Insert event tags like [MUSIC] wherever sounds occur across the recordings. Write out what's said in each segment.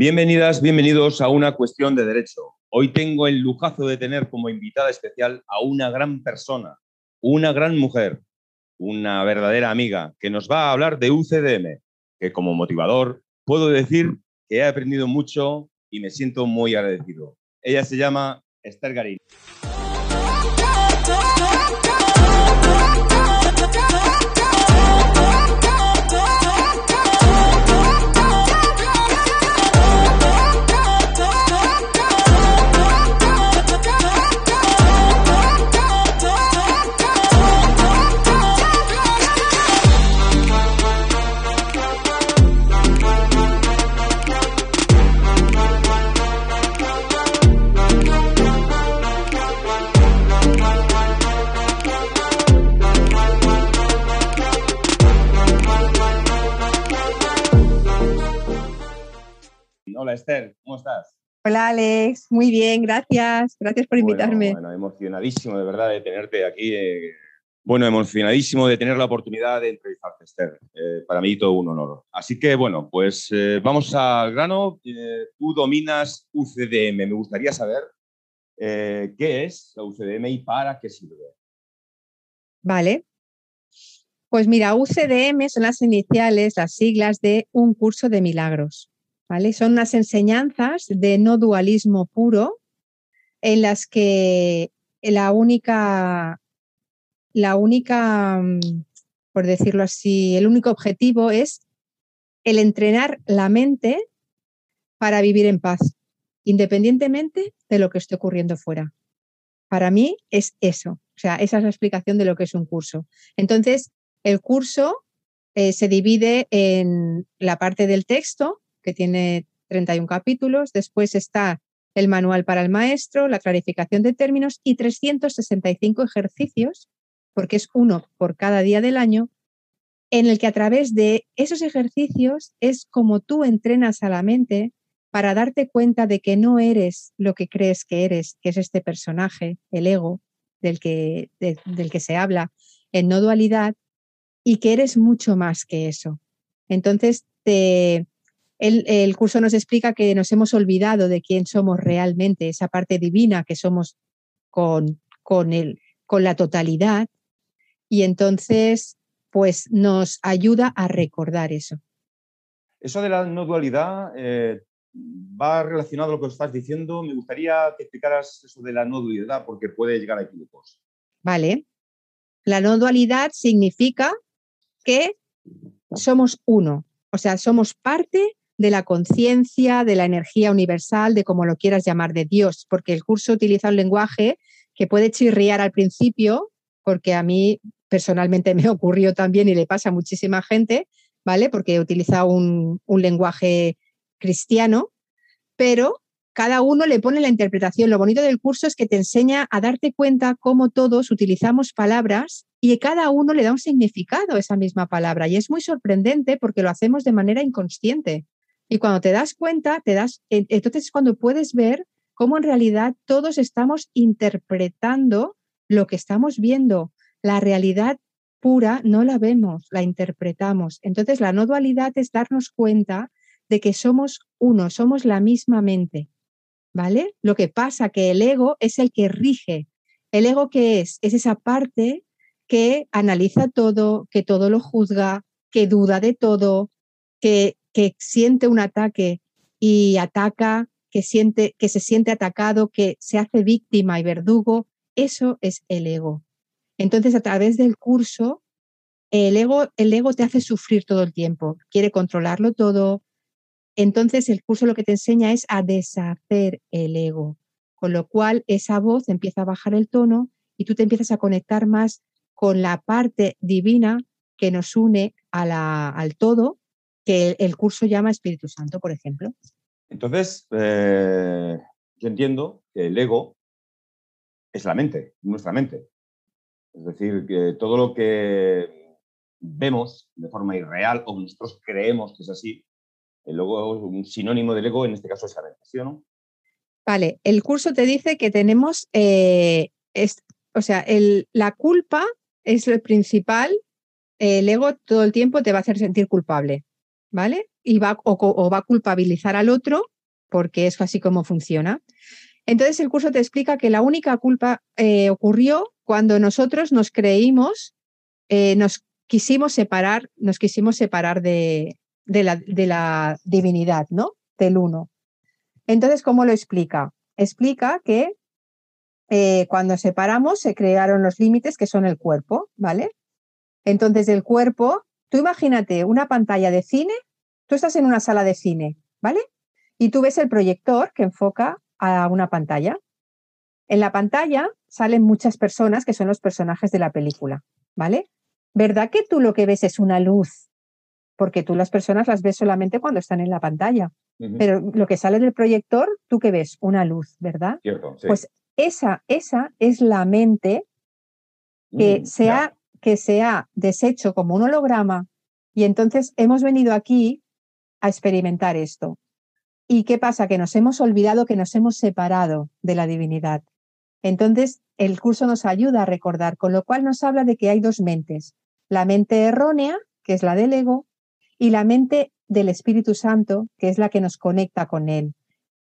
Bienvenidas, bienvenidos a una cuestión de derecho. Hoy tengo el lujazo de tener como invitada especial a una gran persona, una gran mujer, una verdadera amiga, que nos va a hablar de UCDM, que como motivador puedo decir que he aprendido mucho y me siento muy agradecido. Ella se llama Esther Garín. Hola Esther, ¿cómo estás? Hola Alex, muy bien, gracias. Gracias por invitarme. Bueno, emocionadísimo de verdad de tenerte aquí. Eh, bueno, emocionadísimo de tener la oportunidad de entrevistarte, Esther. Eh, para mí todo un honor. Así que bueno, pues eh, vamos al grano. tú dominas UCDM. Me gustaría saber qué es la UCDM y para qué sirve. Vale. Pues mira, UCDM son las iniciales, las siglas de un curso de milagros. Son unas enseñanzas de no dualismo puro en las que la única, la única, mm, por decirlo así, el único objetivo es el entrenar la mente para vivir en paz, independientemente de lo que esté ocurriendo fuera. Para mí es eso, o sea, esa es la explicación de lo que es un curso. Entonces, el curso eh, se divide en la parte del texto, que tiene 31 capítulos. Después está el manual para el maestro, la clarificación de términos y 365 ejercicios, porque es uno por cada día del año, en el que a través de esos ejercicios es como tú entrenas a la mente para darte cuenta de que no eres lo que crees que eres, que es este personaje, el ego del que, del que se habla en no dualidad, y que eres mucho más que eso. Entonces te, el, curso nos explica que nos hemos olvidado de quién somos realmente, esa parte divina que somos con, con, el, con la totalidad, y entonces pues nos ayuda a recordar eso. Eso de la no dualidad eh, va relacionado a lo que estás diciendo. Me gustaría que explicaras eso de la no dualidad porque puede llegar a equívocos. Vale. La no dualidad significa que somos uno, o sea, somos parte de la conciencia, de la energía universal, de como lo quieras llamar, de Dios, porque el curso utiliza un lenguaje que puede chirriar al principio, porque a mí personalmente [LAUGHS] me ocurrió también y le pasa a muchísima gente, ¿vale? Porque utiliza un, un lenguaje cristiano, pero cada uno le pone la interpretación. Lo bonito del curso es que te enseña a darte cuenta cómo todos utilizamos palabras y cada uno le da un significado a esa misma palabra. Y es muy sorprendente porque lo hacemos de manera inconsciente. Y cuando te das cuenta, te das, entonces es cuando puedes ver cómo en realidad todos estamos interpretando lo que estamos viendo. La realidad pura no la vemos, la interpretamos. Entonces la no dualidad es darnos cuenta de que somos uno, somos la misma mente. ¿Vale? Lo que pasa que el ego es el que rige. ¿El ego qué es? Es esa parte que analiza todo, que todo lo juzga, que duda de todo, que que siente un ataque y ataca, que, siente, que se siente atacado, que se hace víctima y verdugo, eso es el ego. Entonces, a través del curso, el ego, el ego te hace sufrir todo el tiempo, quiere controlarlo todo. Entonces, el curso lo que te enseña es a deshacer el ego, con lo cual esa voz empieza a bajar el tono y tú te empiezas a conectar más con la parte divina que nos une a la, al todo que el curso llama Espíritu Santo, por ejemplo. Entonces, eh, yo entiendo que el ego es la mente, nuestra mente. Es decir, que todo lo que vemos de forma irreal o nosotros creemos que es así, el ego, un sinónimo del ego en este caso es la mente, ¿sí o no? Vale, el curso te dice que tenemos, eh, o sea, la culpa es el principal, el ego todo el tiempo te va a hacer sentir culpable. ¿Vale? Y va, o, va a culpabilizar al otro porque es así como funciona. Entonces el curso te explica que la única culpa eh, ocurrió cuando nosotros nos creímos, eh, nos quisimos separar, nos quisimos separar de, de, la, de la divinidad, ¿no? Del uno. Entonces, ¿cómo lo explica? Explica que eh, cuando separamos se crearon los límites que son el cuerpo, ¿vale? Entonces, el cuerpo, tú imagínate una pantalla de cine, tú estás en una sala de cine, ¿vale? Y tú ves el proyector que enfoca a una pantalla. En la pantalla salen muchas personas que son los personajes de la película, ¿vale? ¿Verdad que tú lo que ves es una luz? Porque tú las personas las ves solamente cuando están en la pantalla. Pero lo que sale del proyector, tú que ves una luz, ¿verdad? Cierto, sí. Pues esa, esa es la mente que, mm, se ha, que se ha deshecho como un holograma y entonces hemos venido aquí a experimentar esto. ¿Y qué pasa? Que nos hemos olvidado que nos hemos separado de la divinidad. Entonces, el curso nos ayuda a recordar, con lo cual nos habla de que hay dos mentes. La mente errónea, que es la del ego, y la mente del Espíritu Santo, que es la que nos conecta con Él.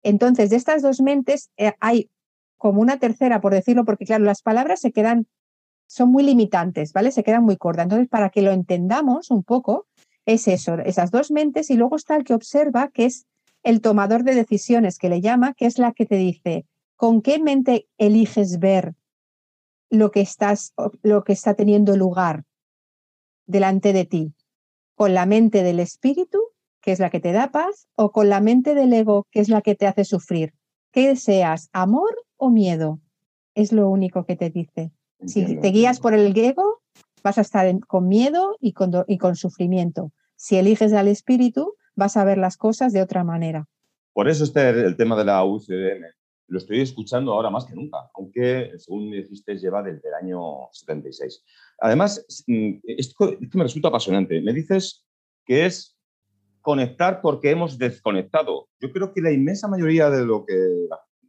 Entonces, de estas dos mentes eh, hay como una tercera, por decirlo, porque claro, las palabras se quedan, son muy limitantes, ¿vale? Se quedan muy cortas. Entonces, para que lo entendamos un poco, es eso, esas dos mentes y luego está el que observa, que es el tomador de decisiones, que le llama, que es la que te dice, ¿con qué mente eliges ver lo que, estás, lo que está teniendo lugar delante de ti? ¿Con la mente del espíritu, que es la que te da paz, o con la mente del ego, que es la que te hace sufrir? ¿Qué deseas, amor o miedo? Es lo único que te dice. Si te guías por el ego, vas a estar con miedo y con, y con sufrimiento. Si eliges al espíritu, vas a ver las cosas de otra manera. Por eso este, el tema de la UCDM lo estoy escuchando ahora más que nunca, aunque según me dijiste lleva desde el año 76. Además, mm, esto, esto me resulta apasionante. Me dices que es conectar porque hemos desconectado. Yo creo que la inmensa mayoría de lo que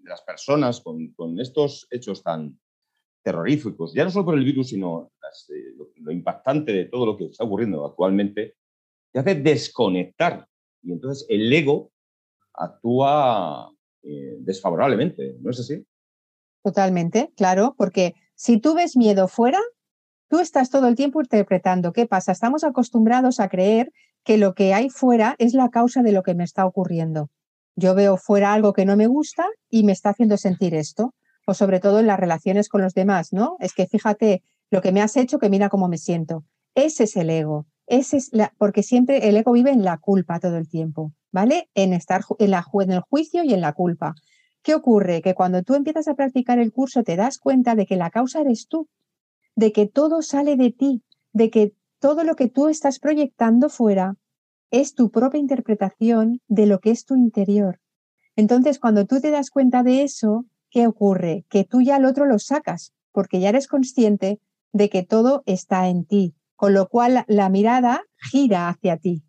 las personas con, estos hechos tan terroríficos, ya no solo por el virus, sino lo, impactante de todo lo que está ocurriendo actualmente, te hace desconectar. Y entonces el ego actúa eh, desfavorablemente, ¿no es así? Totalmente, claro, porque si tú ves miedo fuera, tú estás todo el tiempo interpretando qué pasa. Estamos acostumbrados a creer que lo que hay fuera es la causa de lo que me está ocurriendo. Yo veo fuera algo que no me gusta y me está haciendo sentir esto, o sobre todo en las relaciones con los demás, ¿no? Es que fíjate lo que me has hecho, que mira cómo me siento. Ese es el ego. Ese es la, porque siempre el ego vive en la culpa todo el tiempo, ¿vale? En estar en, en el juicio y en la culpa. ¿Qué ocurre? Que cuando tú empiezas a practicar el curso te das cuenta de que la causa eres tú, de que todo sale de ti, de que todo lo que tú estás proyectando fuera es tu propia interpretación de lo que es tu interior. Entonces, cuando tú te das cuenta de eso, ¿qué ocurre? Que tú ya al otro lo sacas, porque ya eres consciente de que todo está en ti, con lo cual la mirada gira hacia ti.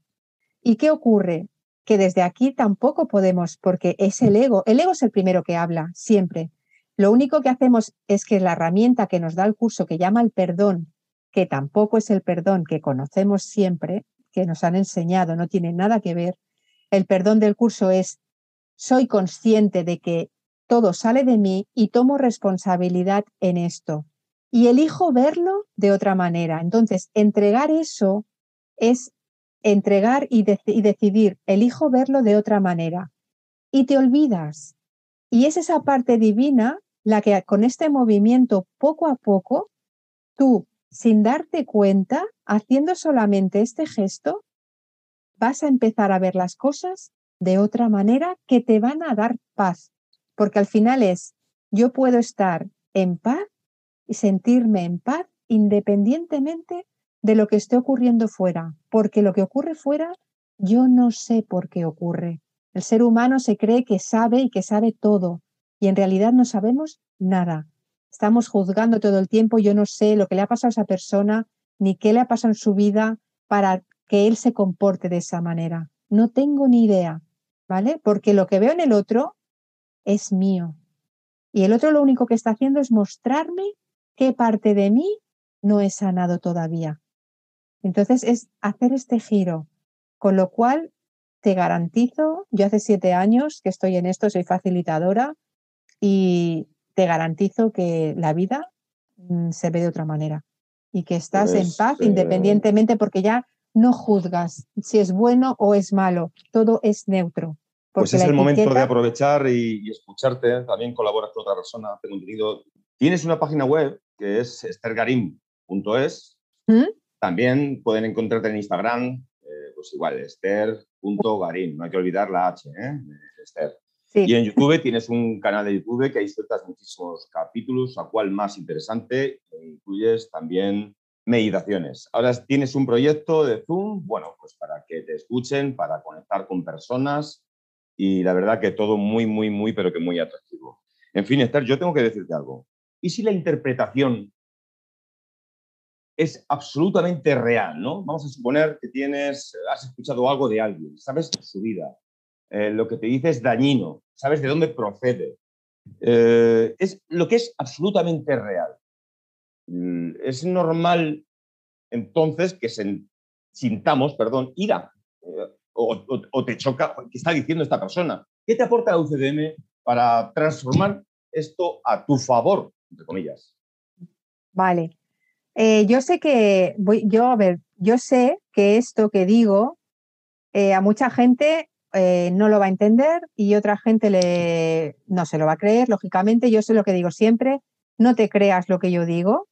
¿Y qué ocurre? Que desde aquí tampoco podemos, porque es el ego. El ego es el primero que habla, siempre. Lo único que hacemos es que la herramienta que nos da el curso, que llama el perdón, que tampoco es el perdón que conocemos siempre, que nos han enseñado, no tiene nada que ver. El perdón del curso es, soy consciente de que todo sale de mí y tomo responsabilidad en esto. Y elijo verlo de otra manera. Entonces, entregar eso es entregar y, decidir, elijo verlo de otra manera. Y te olvidas. Y es esa parte divina la que con este movimiento poco a poco tú sin darte cuenta, haciendo solamente este gesto, vas a empezar a ver las cosas de otra manera que te van a dar paz. Porque al final es, yo puedo estar en paz y sentirme en paz independientemente de lo que esté ocurriendo fuera. Porque lo que ocurre fuera, yo no sé por qué ocurre. El ser humano se cree que sabe y que sabe todo. Y en realidad no sabemos nada. Estamos juzgando todo el tiempo, yo no sé lo que le ha pasado a esa persona, ni qué le ha pasado en su vida para que él se comporte de esa manera. No tengo ni idea, ¿vale? Porque lo que veo en el otro es mío. Y el otro lo único que está haciendo es mostrarme qué parte de mí no he sanado todavía. Entonces es hacer este giro Con lo cual, te garantizo, yo hace siete años que estoy en esto, soy facilitadora y te garantizo que la vida mm, se ve de otra manera y que estás en paz eh, independientemente porque ya no juzgas si es bueno o es malo, todo es neutro. Pues es el momento de aprovechar y, escucharte, también colaboras con otra persona, hacer contenido. Tienes una página web que es estergarim.es. ¿Mm? También pueden encontrarte en Instagram, eh, pues igual, ester.garim, no hay que olvidar la H, ¿eh? Esther. Y en YouTube tienes un canal de YouTube que hay sueltas muchísimos capítulos, a cual más interesante, e incluyes también meditaciones. Ahora tienes un proyecto de Zoom, bueno, pues para que te escuchen, para conectar con personas y la verdad que todo muy, muy, muy, pero que muy atractivo. En fin, Esther, yo tengo que decirte algo. ¿Y si la interpretación es absolutamente real, ¿no? Vamos a suponer que tienes, has escuchado algo de alguien, sabes su vida, eh, lo que te dice es dañino, sabes de dónde procede. Eh, es lo que es absolutamente real. Mm, es normal entonces que sintamos, perdón, ira eh, o, te choca, ¿qué está diciendo esta persona? ¿Qué te aporta la UCDM para transformar esto a tu favor, entre comillas? Vale. yo sé que, voy, yo, a ver, yo sé que esto que digo a mucha gente eh, no lo va a entender y otra gente le, no se lo va a creer, lógicamente. Yo sé lo que digo siempre, no te creas lo que yo digo,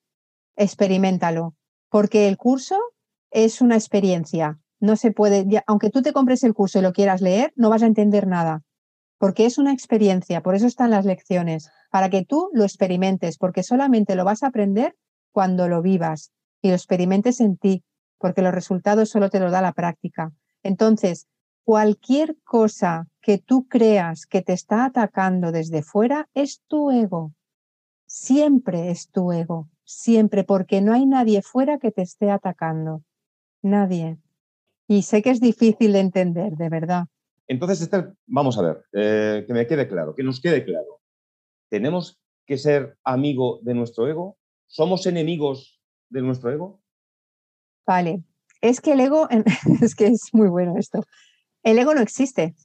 experimentalo, porque el curso es una experiencia. No se puede, aunque tú te compres el curso y lo quieras leer, no vas a entender nada, porque es una experiencia, por eso están las lecciones, para que tú lo experimentes, porque solamente lo vas a aprender cuando lo vivas y lo experimentes en ti, porque los resultados solo te los da la práctica. Entonces, cualquier cosa que tú creas que te está atacando desde fuera es tu ego. Siempre es tu ego, siempre, porque no hay nadie fuera que te esté atacando. Nadie. Y sé que es difícil de entender, de verdad. Entonces, Esther, vamos a ver, eh, que me quede claro, que nos quede claro. ¿Tenemos que ser amigo de nuestro ego? ¿Somos enemigos de nuestro ego? Vale, es que el ego, [LAUGHS] es que es muy bueno esto. El ego no existe,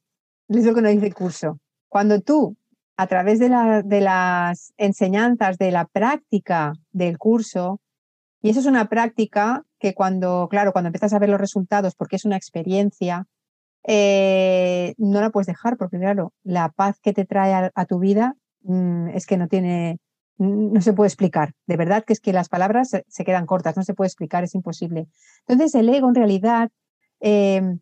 es lo que nos dice el curso. Cuando tú, a través de, las enseñanzas, de la práctica del curso, y eso es una práctica que cuando, claro, cuando empiezas a ver los resultados, porque es una experiencia, eh, no la puedes dejar, porque claro, la paz que te trae a, tu vida mm, es que no tiene, no se puede explicar. De verdad que es que las palabras se, quedan cortas, no se puede explicar, es imposible. Entonces el ego en realidad eh,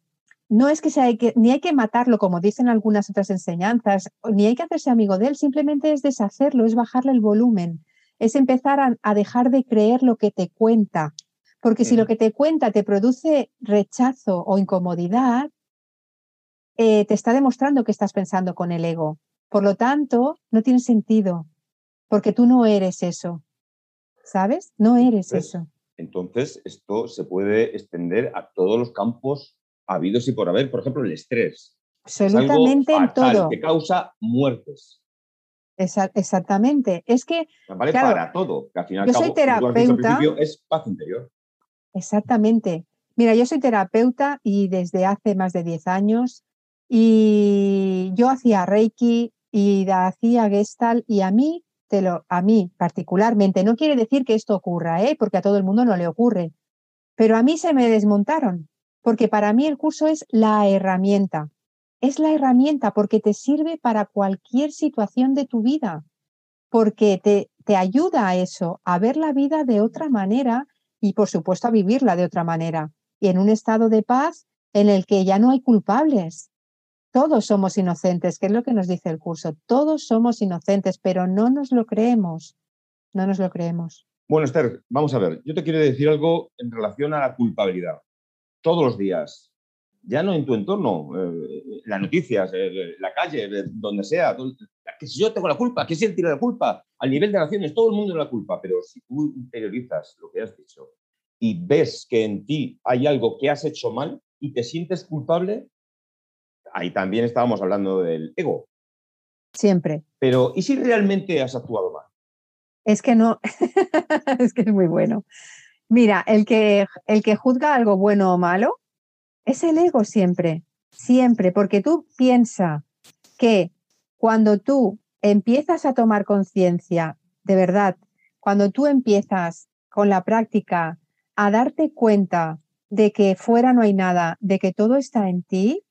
no es que, sea, ni hay que matarlo, como dicen algunas otras enseñanzas, ni hay que hacerse amigo de él, simplemente es deshacerlo, es bajarle el volumen, es empezar a, dejar de creer lo que te cuenta. Porque si lo que te cuenta te produce rechazo o incomodidad, eh, te está demostrando que estás pensando con el ego. Por lo tanto, no tiene sentido, porque tú no eres eso. ¿Sabes? No eres eso. Entonces, esto se puede extender a todos los campos habidos y por haber. Por ejemplo, el estrés. Absolutamente en todo. Que causa muertes. Exactamente. Es que. Vale para todo. al final, yo soy terapeuta. Es paz interior. Exactamente. Mira, yo soy terapeuta y desde hace más de 10 años y yo hacía Reiki y hacía Gestalt y a mí, te lo, a mí particularmente, no quiere decir que esto ocurra, ¿eh? porque a todo el mundo no le ocurre, pero a mí se me desmontaron porque para mí el curso es la herramienta. Es la herramienta porque te sirve para cualquier situación de tu vida, porque te, te ayuda a eso, a ver la vida de otra manera y por supuesto a vivirla de otra manera y en un estado de paz en el que ya no hay culpables. Todos somos inocentes, que es lo que nos dice el curso. Todos somos inocentes, pero no nos lo creemos. No nos lo creemos. Bueno, Esther, vamos a ver. Yo te quiero decir algo en relación a la culpabilidad todos los días, ya no en tu entorno, eh, las noticias, eh, la calle, donde sea, que si yo tengo la culpa, que si él tira la culpa, al nivel de naciones, todo el mundo tiene la culpa, pero si tú interiorizas lo que has dicho y ves que en ti hay algo que has hecho mal y te sientes culpable, ahí también estábamos hablando del ego. Siempre. Pero, ¿y si realmente has actuado mal? Es que no, [LAUGHS] es que es muy bueno. Mira, el que, el que juzga algo bueno o malo Es el ego siempre, siempre, porque tú piensas que cuando tú empiezas a tomar conciencia, de verdad, cuando tú empiezas con la práctica a darte cuenta de que fuera no hay nada, de que todo está en ti,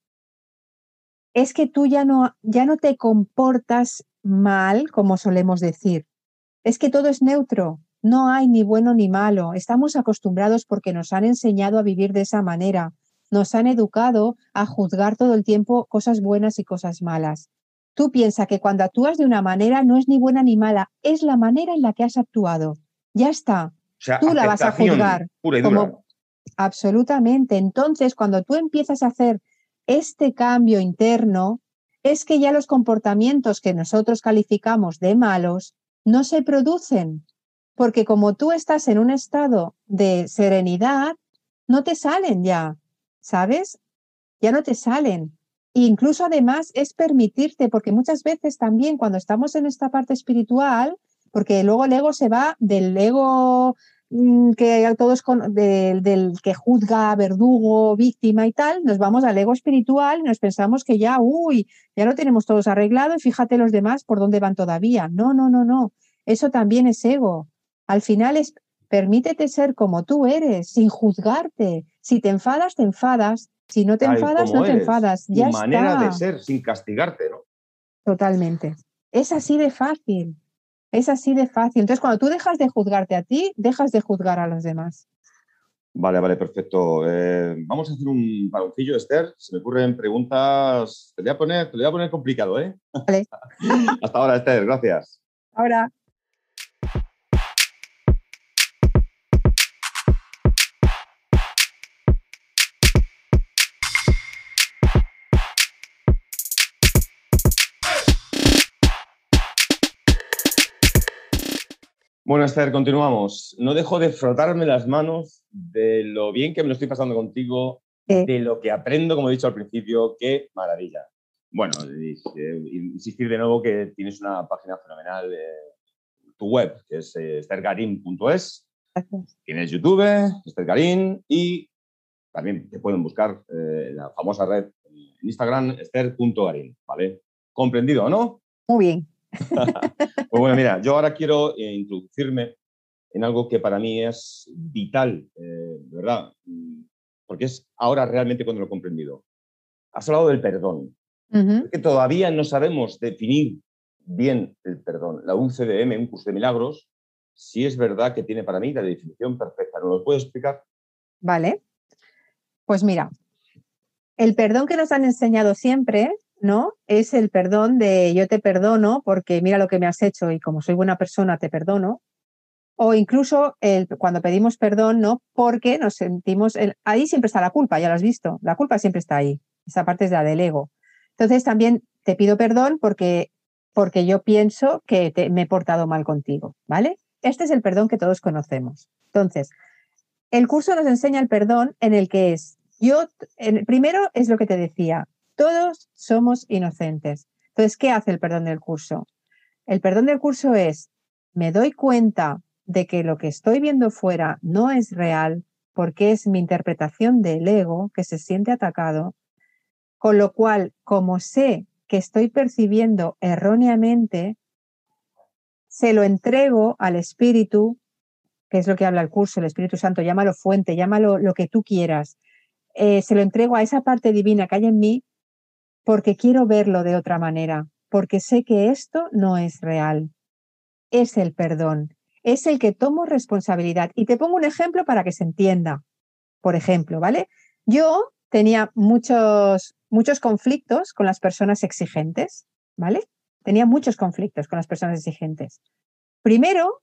es que tú ya no, ya no te comportas mal, como solemos decir. Es que todo es neutro, no hay ni bueno ni malo. Estamos acostumbrados porque nos han enseñado a vivir de esa manera. Nos han educado a juzgar todo el tiempo cosas buenas y cosas malas. Tú piensas que cuando actúas de una manera no es ni buena ni mala, es la manera en la que has actuado. Ya está. tú la vas a juzgar. Como, absolutamente. Entonces, cuando tú empiezas a hacer este cambio interno, es que ya los comportamientos que nosotros calificamos de malos no se producen, porque como tú estás en un estado de serenidad, no te salen ya, ¿sabes? Ya no te salen. incluso además es permitirte, porque muchas veces también cuando estamos en esta parte espiritual, porque luego el ego se va del ego Mm, que todos con, del, que juzga, verdugo, víctima y tal, nos vamos al ego espiritual y nos pensamos que ya, uy, ya lo tenemos todos arreglado y fíjate los demás por dónde van todavía. No, no, no, no. Eso también es ego. Al final es permítete ser como tú eres, sin juzgarte. Si te enfadas, te enfadas. Si no te enfadas, no te enfadas. Ya manera de ser, sin castigarte, ¿no? Totalmente. Es así de fácil. Es así de fácil. Entonces, cuando tú dejas de juzgarte a ti, dejas de juzgar a los demás. Vale, vale, perfecto. Eh, vamos a hacer un baloncillo, Esther. Se me ocurren preguntas. Te voy a poner, te voy a poner complicado, ¿eh? Vale. [LAUGHS] Hasta ahora, Esther. Gracias. Ahora. Bueno, Esther, continuamos. No dejo de frotarme las manos de lo bien que me lo estoy pasando contigo, de lo que aprendo, como he dicho al principio, qué maravilla. Bueno, insistir de nuevo que tienes una página fenomenal, tu web, que es eh, estergarin.es. Tienes YouTube, Esther y también te pueden buscar eh, en la famosa red en Instagram, esther.garin, ¿vale? ¿Comprendido o no? Muy bien. [LAUGHS] pues bueno, mira, yo ahora quiero eh, introducirme en algo que para mí es vital, eh, de verdad, porque es ahora realmente cuando lo he comprendido. Has hablado del perdón. que todavía no sabemos definir bien el perdón. La UCDM, un curso de milagros, sí es verdad que tiene para mí la definición perfecta. ¿No lo puedes explicar? Vale. Pues mira, el perdón que nos han enseñado siempre ¿no? Es el perdón de yo te perdono porque mira lo que me has hecho y como soy buena persona te perdono. O incluso el, cuando pedimos perdón, ¿no? Porque nos sentimos, ahí siempre está la culpa, ya lo has visto, la culpa siempre está ahí, esa parte es la del ego. Entonces también te pido perdón porque, porque yo pienso que me he portado mal contigo, ¿vale? Este es el perdón que todos conocemos. Entonces, el curso nos enseña el perdón en el que es, yo, primero es lo que te decía, todos somos inocentes. Entonces, ¿qué hace el perdón del curso? El perdón del curso es, me doy cuenta de que lo que estoy viendo fuera no es real porque es mi interpretación del ego que se siente atacado, con lo cual, como sé que estoy percibiendo erróneamente, se lo entrego al Espíritu, que es lo que habla el curso, el Espíritu Santo, llámalo fuente, llámalo lo que tú quieras, eh, se lo entrego a esa parte divina que hay en mí porque quiero verlo de otra manera, porque sé que esto no es real. Es el perdón, es el que tomo responsabilidad. Y te pongo un ejemplo para que se entienda. Por ejemplo, ¿vale? Yo tenía muchos, muchos conflictos con las personas exigentes, ¿vale? Tenía muchos conflictos con las personas exigentes. Primero,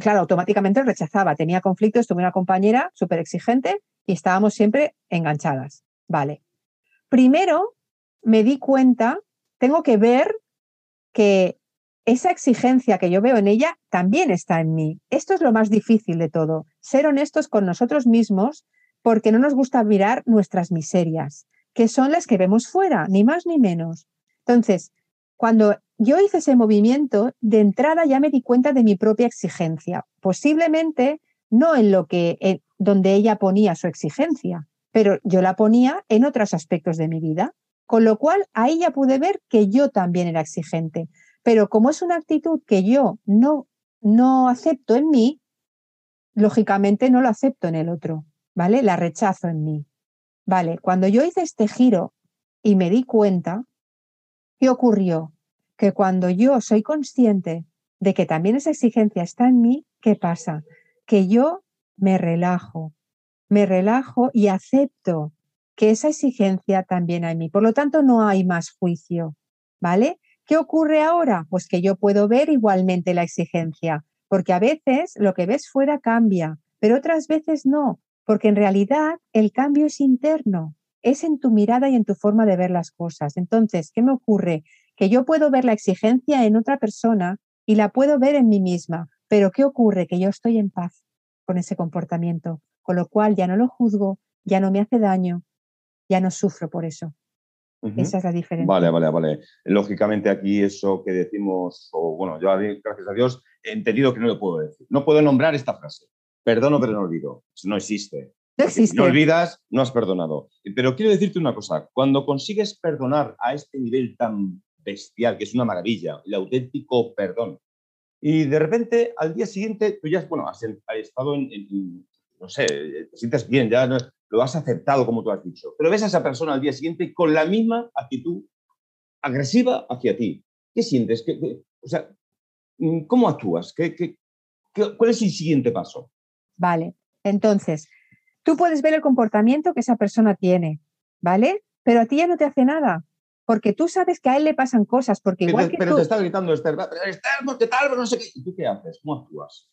claro, automáticamente lo rechazaba. Tenía conflictos, tuve una compañera súper exigente y estábamos siempre enganchadas. Vale. Primero, me di cuenta, tengo que ver que esa exigencia que yo veo en ella también está en mí. Esto es lo más difícil de todo, ser honestos con nosotros mismos porque no nos gusta mirar nuestras miserias, que son las que vemos fuera, ni más ni menos. Entonces, cuando yo hice ese movimiento, de entrada ya me di cuenta de mi propia exigencia, posiblemente no en lo que donde ella ponía su exigencia, pero yo la ponía en otros aspectos de mi vida, con lo cual ahí ya pude ver que yo también era exigente. Pero como es una actitud que yo no, no acepto en mí, lógicamente no lo acepto en el otro, ¿vale? La rechazo en mí. Vale, cuando yo hice este giro y me di cuenta, ¿qué ocurrió? Que cuando yo soy consciente de que también esa exigencia está en mí, ¿qué pasa? Que yo me relajo, me relajo y acepto que esa exigencia también hay en mí. Por lo tanto, no hay más juicio, ¿vale? ¿Qué ocurre ahora? Pues que yo puedo ver igualmente la exigencia, porque a veces lo que ves fuera cambia, pero otras veces no, porque en realidad el cambio es interno, es en tu mirada y en tu forma de ver las cosas. Entonces, ¿qué me ocurre? Que yo puedo ver la exigencia en otra persona y la puedo ver en mí misma, pero ¿qué ocurre? Que yo estoy en paz con ese comportamiento, con lo cual ya no lo juzgo, ya no me hace daño, ya no sufro por eso. Esa es la diferencia. Vale, vale, vale. Lógicamente aquí eso que decimos, o bueno, yo gracias a Dios he entendido que no lo puedo decir. No puedo nombrar esta frase. Perdono pero no olvido. No existe. No existe. no olvidas, no has perdonado. Pero quiero decirte una cosa. Cuando consigues perdonar a este nivel tan bestial, que es una maravilla, el auténtico perdón, y de repente al día siguiente tú ya bueno, has, estado en, no sé, te sientes bien, ya lo has aceptado como tú has dicho, pero ves a esa persona al día siguiente con la misma actitud agresiva hacia ti. ¿Qué sientes? o sea, ¿cómo actúas? ¿Qué, qué, cuál es el siguiente paso? Vale, entonces, tú puedes ver el comportamiento que esa persona tiene, ¿vale? Pero a ti ya no te hace nada, porque tú sabes que a él le pasan cosas, porque igual pero, que pero tú, te está gritando Esther, Esther, ¿qué tal? No sé qué. ¿Y tú qué haces? ¿Cómo actúas?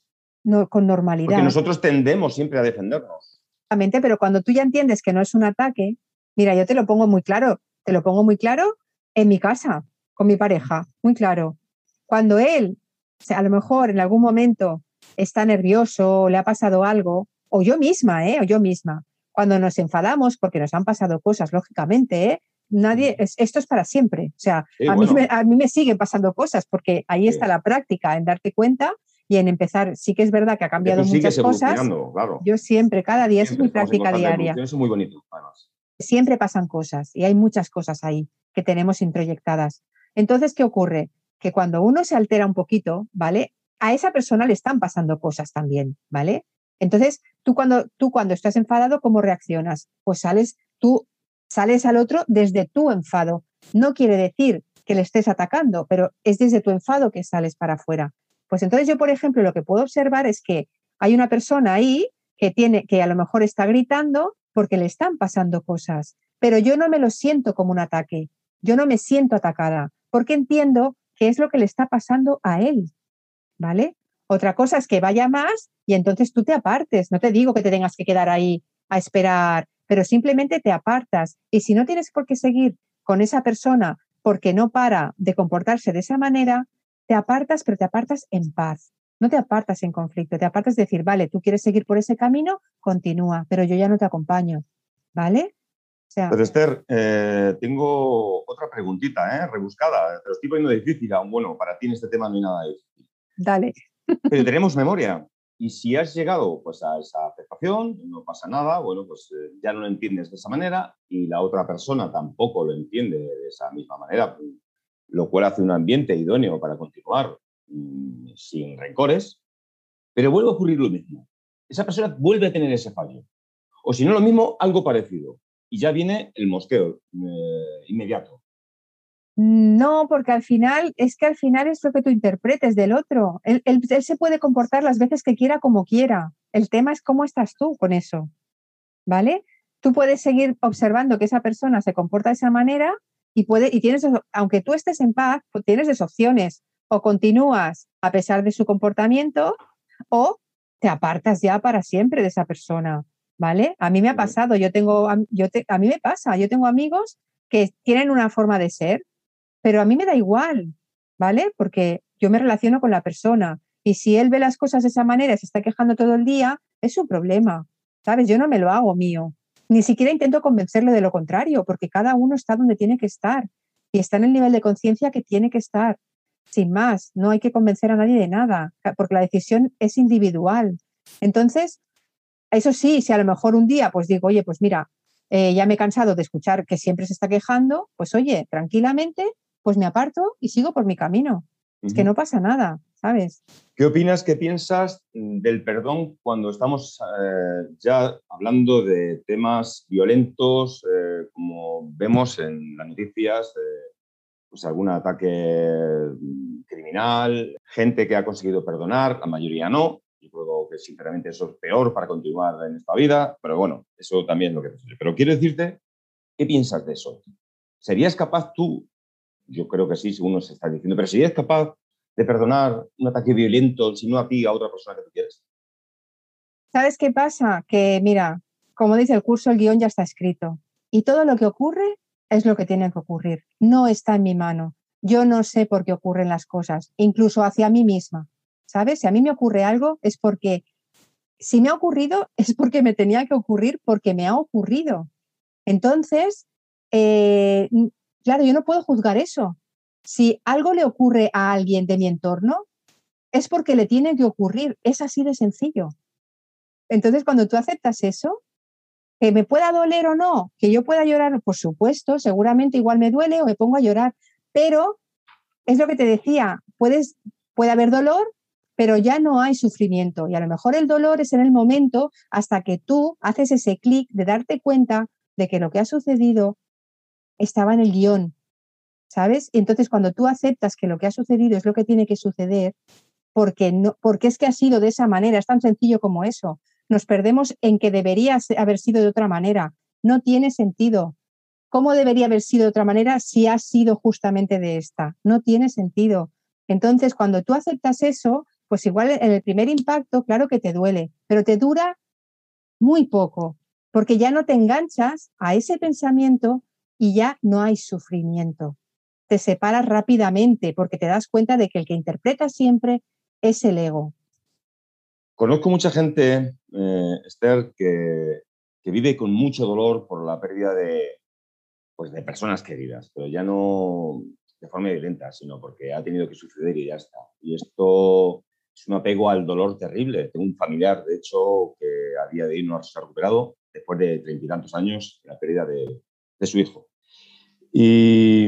no, con normalidad. Porque nosotros tendemos siempre a defendernos. Exactamente, pero cuando tú ya entiendes que no es un ataque, mira, yo te lo pongo muy claro, te lo pongo muy claro en mi casa, con mi pareja, muy claro. Cuando él, o sea, a lo mejor en algún momento está nervioso, le ha pasado algo, o yo misma, ¿eh? O yo misma, cuando nos enfadamos porque nos han pasado cosas, lógicamente, ¿eh? Nadie, es- esto es para siempre. O sea, Sí, a, mí, bueno. a mí me siguen pasando cosas porque ahí Sí. está la práctica, en darte cuenta y en empezar. Sí que es verdad que ha cambiado muchas cosas. claro. Yo siempre, cada día, es mi práctica diaria. Eso es muy bonito, además. Siempre pasan cosas y hay muchas cosas ahí que tenemos introyectadas. Entonces, ¿qué ocurre? Que cuando uno se altera un poquito, ¿vale? A esa persona le están pasando cosas también, ¿vale? Entonces, tú cuando, tú cuando estás enfadado, ¿cómo reaccionas? Pues sales, tú sales al otro desde tu enfado. No quiere decir que le estés atacando, pero es desde tu enfado que sales para afuera. Pues entonces yo, por ejemplo, lo que puedo observar es que hay una persona ahí que tiene, que a lo mejor está gritando porque le están pasando cosas, pero yo no me lo siento como un ataque. Yo no me siento atacada porque entiendo que es lo que le está pasando a él, ¿vale? Otra cosa es que vaya más y entonces tú te apartes. No te digo que te tengas que quedar ahí a esperar, pero simplemente te apartas. Y si no tienes por qué seguir con esa persona porque no para de comportarse de esa manera, te apartas, pero te apartas en paz. No te apartas en conflicto, te apartas de decir, vale, tú quieres seguir por ese camino, continúa, pero yo ya no te acompaño, ¿vale? O sea, Pues Esther, eh, tengo otra preguntita, ¿eh? rebuscada. Te lo estoy poniendo difícil, aún bueno, para ti en este tema no hay nada difícil. dale. [LAUGHS] Pero tenemos memoria. Y si has llegado pues, a esa aceptación, no pasa nada, bueno, pues eh, ya no lo entiendes de esa manera y la otra persona tampoco lo entiende de esa misma manera, lo cual hace un ambiente idóneo para continuar mm, sin rencores, pero vuelve a ocurrir lo mismo. Esa persona vuelve a tener ese fallo. O si no lo mismo, algo parecido. Y ya viene el mosqueo eh, inmediato. No, porque al final, es que al final es lo que tú interpretes del otro. Él, él- se puede comportar las veces que quiera como quiera. El tema es cómo estás tú con eso, ¿vale? Tú puedes seguir observando que esa persona se comporta de esa manera y, puede, y tienes, aunque tú estés en paz, pues tienes dos opciones. O continúas a pesar de su comportamiento o te apartas ya para siempre de esa persona, ¿vale? A mí me ha pasado, yo tengo, yo te- a mí me pasa, yo tengo amigos que tienen una forma de ser, pero a mí me da igual, ¿vale? Porque yo me relaciono con la persona y si él ve las cosas de esa manera y se está quejando todo el día, es su problema, ¿sabes? Yo no me lo hago mío. Ni siquiera intento convencerlo de lo contrario, porque cada uno está donde tiene que estar y está en el nivel de conciencia que tiene que estar. Sin más, no hay que convencer a nadie de nada, porque la decisión es individual. Entonces, eso sí, si a lo mejor un día pues digo, oye, pues mira, eh, ya me he cansado de escuchar que siempre se está quejando, pues oye, tranquilamente, pues me aparto y sigo por mi camino. Es que no pasa nada, ¿sabes? ¿Qué opinas, qué piensas del perdón cuando estamos eh, ya hablando de temas violentos, eh, como vemos en las noticias, pues algún ataque criminal, gente que ha conseguido perdonar, la mayoría no, yo creo que sinceramente eso es peor para continuar en esta vida, pero bueno, eso también es lo que Pero quiero decirte, ¿qué piensas de eso? ¿Serías capaz tú, yo creo que sí, según nos estás diciendo, pero serías capaz de perdonar un ataque violento, si no a ti, a otra persona que tú quieres? ¿Sabes qué pasa? Que mira, como dice el curso, el guion ya está escrito. Y todo lo que ocurre es lo que tiene que ocurrir. No está en mi mano. Yo no sé por qué ocurren las cosas, incluso hacia mí misma. ¿sabes? Si a mí me ocurre algo es porque, si me ha ocurrido, [LAUGHS] es porque me tenía que ocurrir, porque me ha ocurrido. Entonces, eh, claro, yo no puedo juzgar eso. Si algo le ocurre a alguien de mi entorno, es porque le tiene que ocurrir. Es así de sencillo. Entonces, cuando tú aceptas eso, que me pueda doler o no, que yo pueda llorar, por supuesto, seguramente igual me duele o me pongo a llorar, pero es lo que te decía, puedes, puede haber dolor, pero ya no hay sufrimiento. Y a lo mejor el dolor es en el momento hasta que tú haces ese clic de darte cuenta de que lo que ha sucedido estaba en el guion, ¿sabes? Y entonces cuando tú aceptas que lo que ha sucedido es lo que tiene que suceder, porque, no, porque es que ha sido de esa manera, es tan sencillo como eso. Nos perdemos en que debería haber sido de otra manera. No tiene sentido. ¿Cómo debería haber sido de otra manera si ha sido justamente de esta? No tiene sentido. Entonces, cuando tú aceptas eso, pues igual en el primer impacto, claro que te duele, pero te dura muy poco, porque ya no te enganchas a ese pensamiento y ya no hay sufrimiento. Te separas rápidamente porque te das cuenta de que el que interpreta siempre es el ego. Conozco mucha gente, eh, Esther, que, vive con mucho dolor por la pérdida de, pues, de personas queridas, pero ya no de forma violenta, sino porque ha tenido que suceder y ya está. Y esto es un apego al dolor terrible. Tengo un familiar, de hecho, que a día de hoy no se ha recuperado después de treinta y tantos años de la pérdida de, su hijo. Y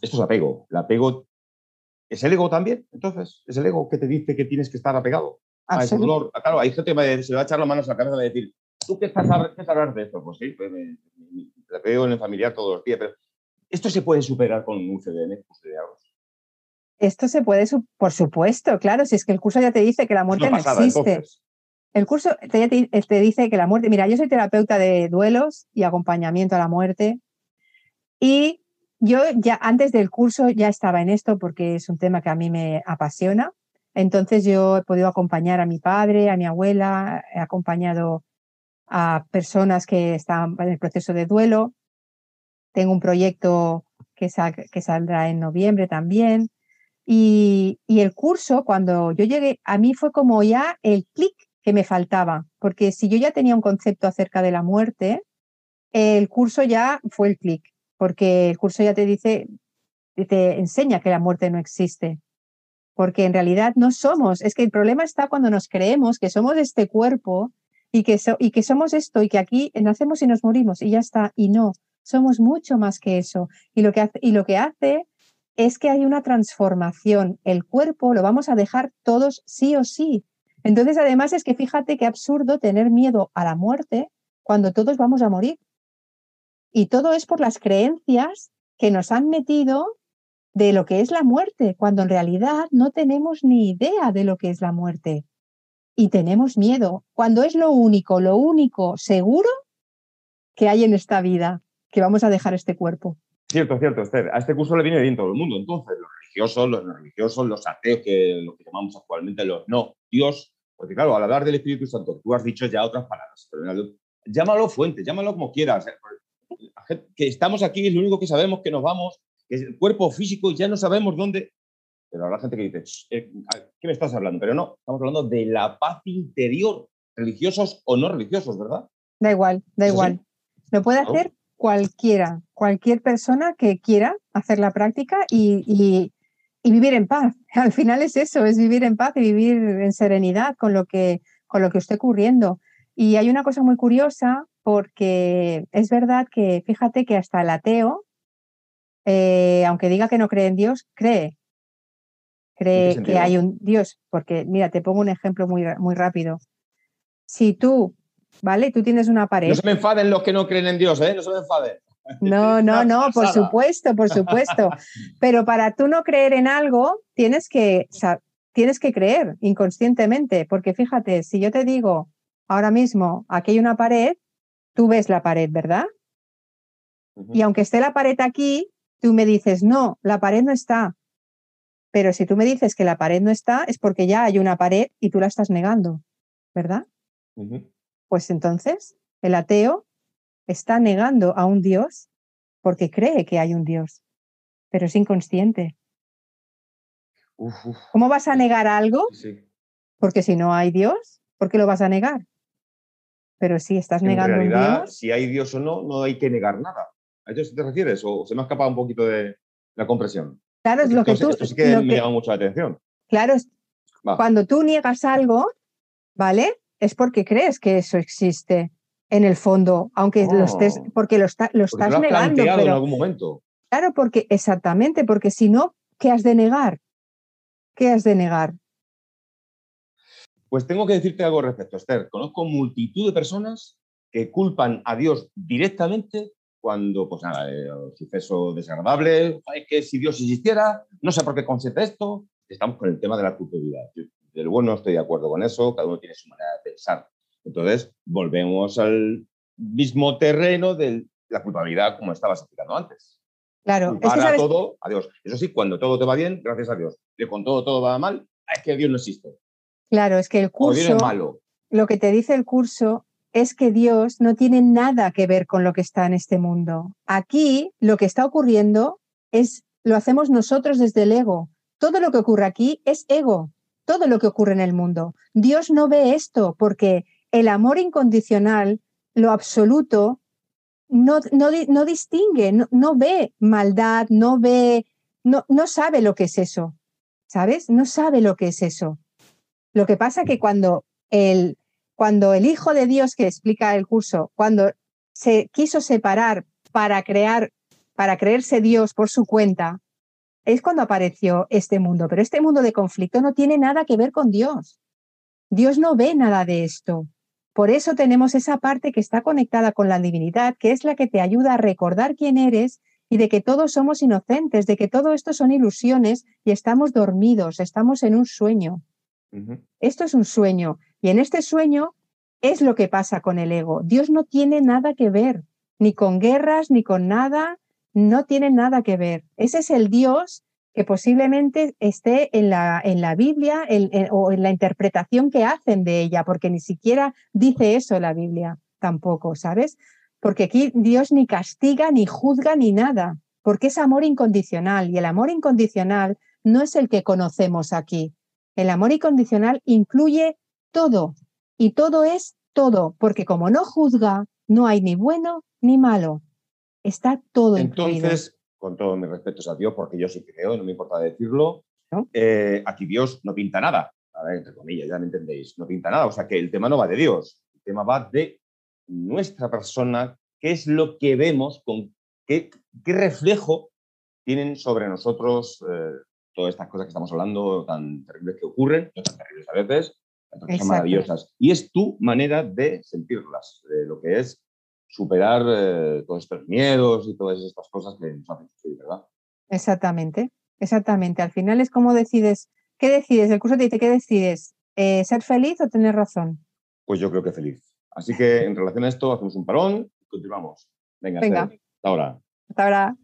esto es apego. El apego es el ego también, entonces. Es el ego que te dice que tienes que estar apegado a ese dolor. Claro, hay gente que se va a echar las manos a la cabeza y va a decir, ¿tú qué estás a hablar de esto? Pues sí, pues me, apego en el familiar todos los días, pero esto se puede superar con un CDN, pues, esto se puede, por supuesto, claro, si es que el curso ya te dice que la muerte no existe. El curso te, te, dice que la muerte, mira, yo soy terapeuta de duelos y acompañamiento a la muerte y yo ya antes del curso ya estaba en esto porque es un tema que a mí me apasiona. Entonces yo he podido acompañar a mi padre, a mi abuela, he acompañado a personas que están en el proceso de duelo. Tengo un proyecto que, que saldrá en noviembre también. Y, el curso, cuando yo llegué, a mí fue como ya el clic que me faltaba, porque si yo ya tenía un concepto acerca de la muerte, el curso ya fue el clic, porque el curso ya te dice, te enseña que la muerte no existe, porque en realidad no somos, es que el problema está cuando nos creemos que somos este cuerpo y que, y que somos esto y que aquí nacemos y nos morimos y ya está, y no, somos mucho más que eso. Y lo que hace, y lo que hace es que hay una transformación. El cuerpo lo vamos a dejar todos sí o sí. Entonces, además es que fíjate qué absurdo tener miedo a la muerte cuando todos vamos a morir. Y todo es por las creencias que nos han metido de lo que es la muerte, cuando en realidad no tenemos ni idea de lo que es la muerte. Y tenemos miedo, cuando es lo único, lo único seguro que hay en esta vida, que vamos a dejar este cuerpo. Cierto, cierto, Esther. A este curso le viene bien todo el mundo. Entonces, los religiosos, los no religiosos, los ateos, que lo que llamamos actualmente los no, Dios. Porque claro, al hablar del Espíritu Santo, tú has dicho ya otras palabras. Pero, llámalo fuente, llámalo como quieras. Que estamos aquí, es lo único que sabemos, que nos vamos, que el cuerpo físico ya no sabemos dónde. Pero habrá gente que dice, eh, ¿qué me estás hablando? Pero no, estamos hablando de la paz interior, religiosos o no religiosos, ¿verdad? Da igual, da igual. Lo puede hacer cualquiera, cualquier persona que quiera hacer la práctica y, vivir en paz. [LAUGHS] Al final es eso, es vivir en paz y vivir en serenidad con lo que, con lo que esté ocurriendo. Y hay una cosa muy curiosa porque es verdad que, fíjate que hasta el ateo, eh, aunque diga que no cree en Dios, cree. Cree que hay un Dios. Porque, mira, te pongo un ejemplo muy, muy rápido. Si tú, ¿vale? Tú tienes una pared. No se me enfaden los que no creen en Dios, ¿eh? No se me enfaden. [LAUGHS] No, no, no, por supuesto, por supuesto. [LAUGHS] Pero para tú no creer en algo, tienes que, tienes que creer inconscientemente, porque fíjate, si yo te digo ahora mismo, aquí hay una pared, tú ves la pared, ¿verdad? Y aunque esté la pared aquí, tú me dices, no, la pared no está. Pero si tú me dices que la pared no está, es porque ya hay una pared y tú la estás negando, ¿verdad? Pues entonces, el ateo está negando a un Dios porque cree que hay un Dios, pero es inconsciente. ¿Cómo vas a negar algo? Porque si no hay Dios, ¿por qué lo vas a negar? Pero si estás negando en realidad, un Dios. Si hay Dios o no, no hay que negar nada. ¿A eso te refieres? ¿O se me ha escapado un poquito de la compresión? Claro, es lo que tú. Esto sí que me llama mucho la atención. Claro, cuando tú niegas algo, ¿vale? Es porque crees que eso existe en el fondo, aunque lo estés, oh. porque lo, está, lo estás negando. Pero, en algún momento. Claro, porque exactamente, porque si no, ¿qué has de negar? ¿Qué has de negar? Pues tengo que decirte algo al respecto, Esther. Conozco multitud de personas que culpan a Dios directamente cuando, pues nada, eh, suceso desagradable, es que si Dios existiera, no sé por qué concepto esto, estamos con el tema de la culpabilidad. Yo, del bueno, no estoy de acuerdo con eso, cada uno tiene su manera de pensar. Entonces, volvemos al mismo terreno de la culpabilidad como estabas explicando antes. Claro, para todo a Dios. Eso sí, cuando todo te va bien, gracias a Dios. Y con todo todo va mal, es que Dios no existe. Claro, es que el curso. Malo. Lo que te dice el curso es que Dios no tiene nada que ver con lo que está en este mundo. Aquí lo que está ocurriendo es, lo hacemos nosotros desde el ego. Todo lo que ocurre aquí es ego, todo lo que ocurre en el mundo. Dios no ve esto porque el amor incondicional, lo absoluto, no, no, distingue, no, ve maldad, no ve, no, no sabe lo que es eso, ¿sabes? No sabe lo que es eso. Lo que pasa que cuando el, cuando el Hijo de Dios que explica el curso, cuando se quiso separar para crear, para creerse Dios por su cuenta, es cuando apareció este mundo. Pero este mundo de conflicto no tiene nada que ver con Dios. Dios no ve nada de esto. Por eso tenemos esa parte que está conectada con la divinidad, que es la que te ayuda a recordar quién eres y de que todos somos inocentes, de que todo esto son ilusiones y estamos dormidos, estamos en un sueño. Esto es un sueño y en este sueño es lo que pasa con el ego. Dios no tiene nada que ver, ni con guerras, ni con nada, no tiene nada que ver. Ese es el Dios que posiblemente esté en la, en la Biblia o en la interpretación que hacen de ella, porque ni siquiera dice eso la Biblia tampoco, ¿sabes? Porque aquí Dios ni castiga, ni juzga, ni nada, porque es amor incondicional y el amor incondicional no es el que conocemos aquí. El amor incondicional incluye todo y todo es todo, porque como no juzga, no hay ni bueno ni malo. Está todo Entonces, con todos mis respetos a Dios, porque yo sí creo, no me importa decirlo, eh, aquí Dios no pinta nada, a ver, entre comillas, ya me entendéis, no pinta nada, o sea que el tema no va de Dios, el tema va de nuestra persona, qué es lo que vemos, con qué, qué reflejo tienen sobre nosotros eh, todas estas cosas que estamos hablando, tan terribles que ocurren, no tan terribles a veces, tan maravillosas. Y es tu manera de sentirlas, de lo que es superar eh, todos estos miedos y todas estas cosas que nos hacen sufrir, ¿verdad? Exactamente, exactamente. Al final es como decides, ¿qué decides? El curso te dice, ¿qué decides? Eh, ¿Ser feliz o tener razón? Pues yo creo que feliz. Así que en relación a esto hacemos un parón y continuamos. Venga, Venga. hasta ahora. Hasta ahora.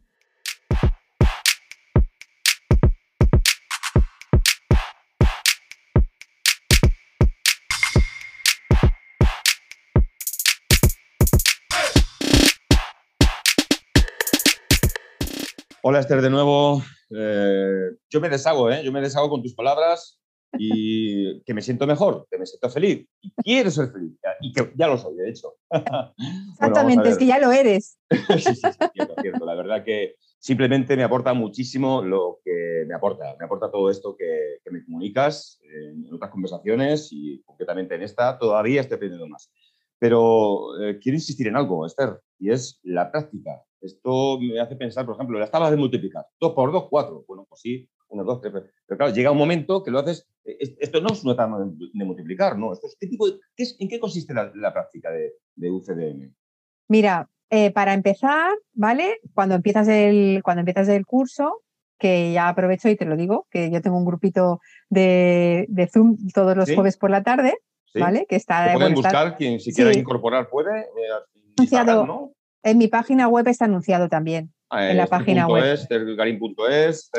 Hola Esther, de nuevo. Eh, yo me deshago, ¿eh? Yo me deshago con tus palabras y que me siento mejor, que me siento feliz y quiero ser feliz y que ya lo soy, de hecho. [LAUGHS] Exactamente, es que ya lo eres. [LAUGHS] sí, sí, sí, cierto, cierto. La verdad que simplemente me aporta muchísimo lo que me aporta. Me aporta todo esto que, me comunicas en otras conversaciones y concretamente en esta todavía estoy aprendiendo más. Pero eh, quiero insistir en algo, Esther, y es la práctica. Esto me hace pensar, por ejemplo, las tablas de multiplicar. 2 por 2, 4. Bueno, pues sí, 1, 2, 3. Pero claro, llega un momento que lo haces. Eh, esto no es una tabla de multiplicar, ¿no? Esto es, ¿qué tipo ¿En qué consiste la, práctica de, de, UCDM? Mira, eh, para empezar, ¿vale? Cuando empiezas, el, cuando empiezas el curso, que ya aprovecho y te lo digo, que yo tengo un grupito de, de Zoom todos los jueves por la tarde, ¿vale? Que está. pueden buscar, quien si quiere incorporar puede. Eh, anunciado, En mi página web está anunciado también. Ah, en la página web. Es, garín.es,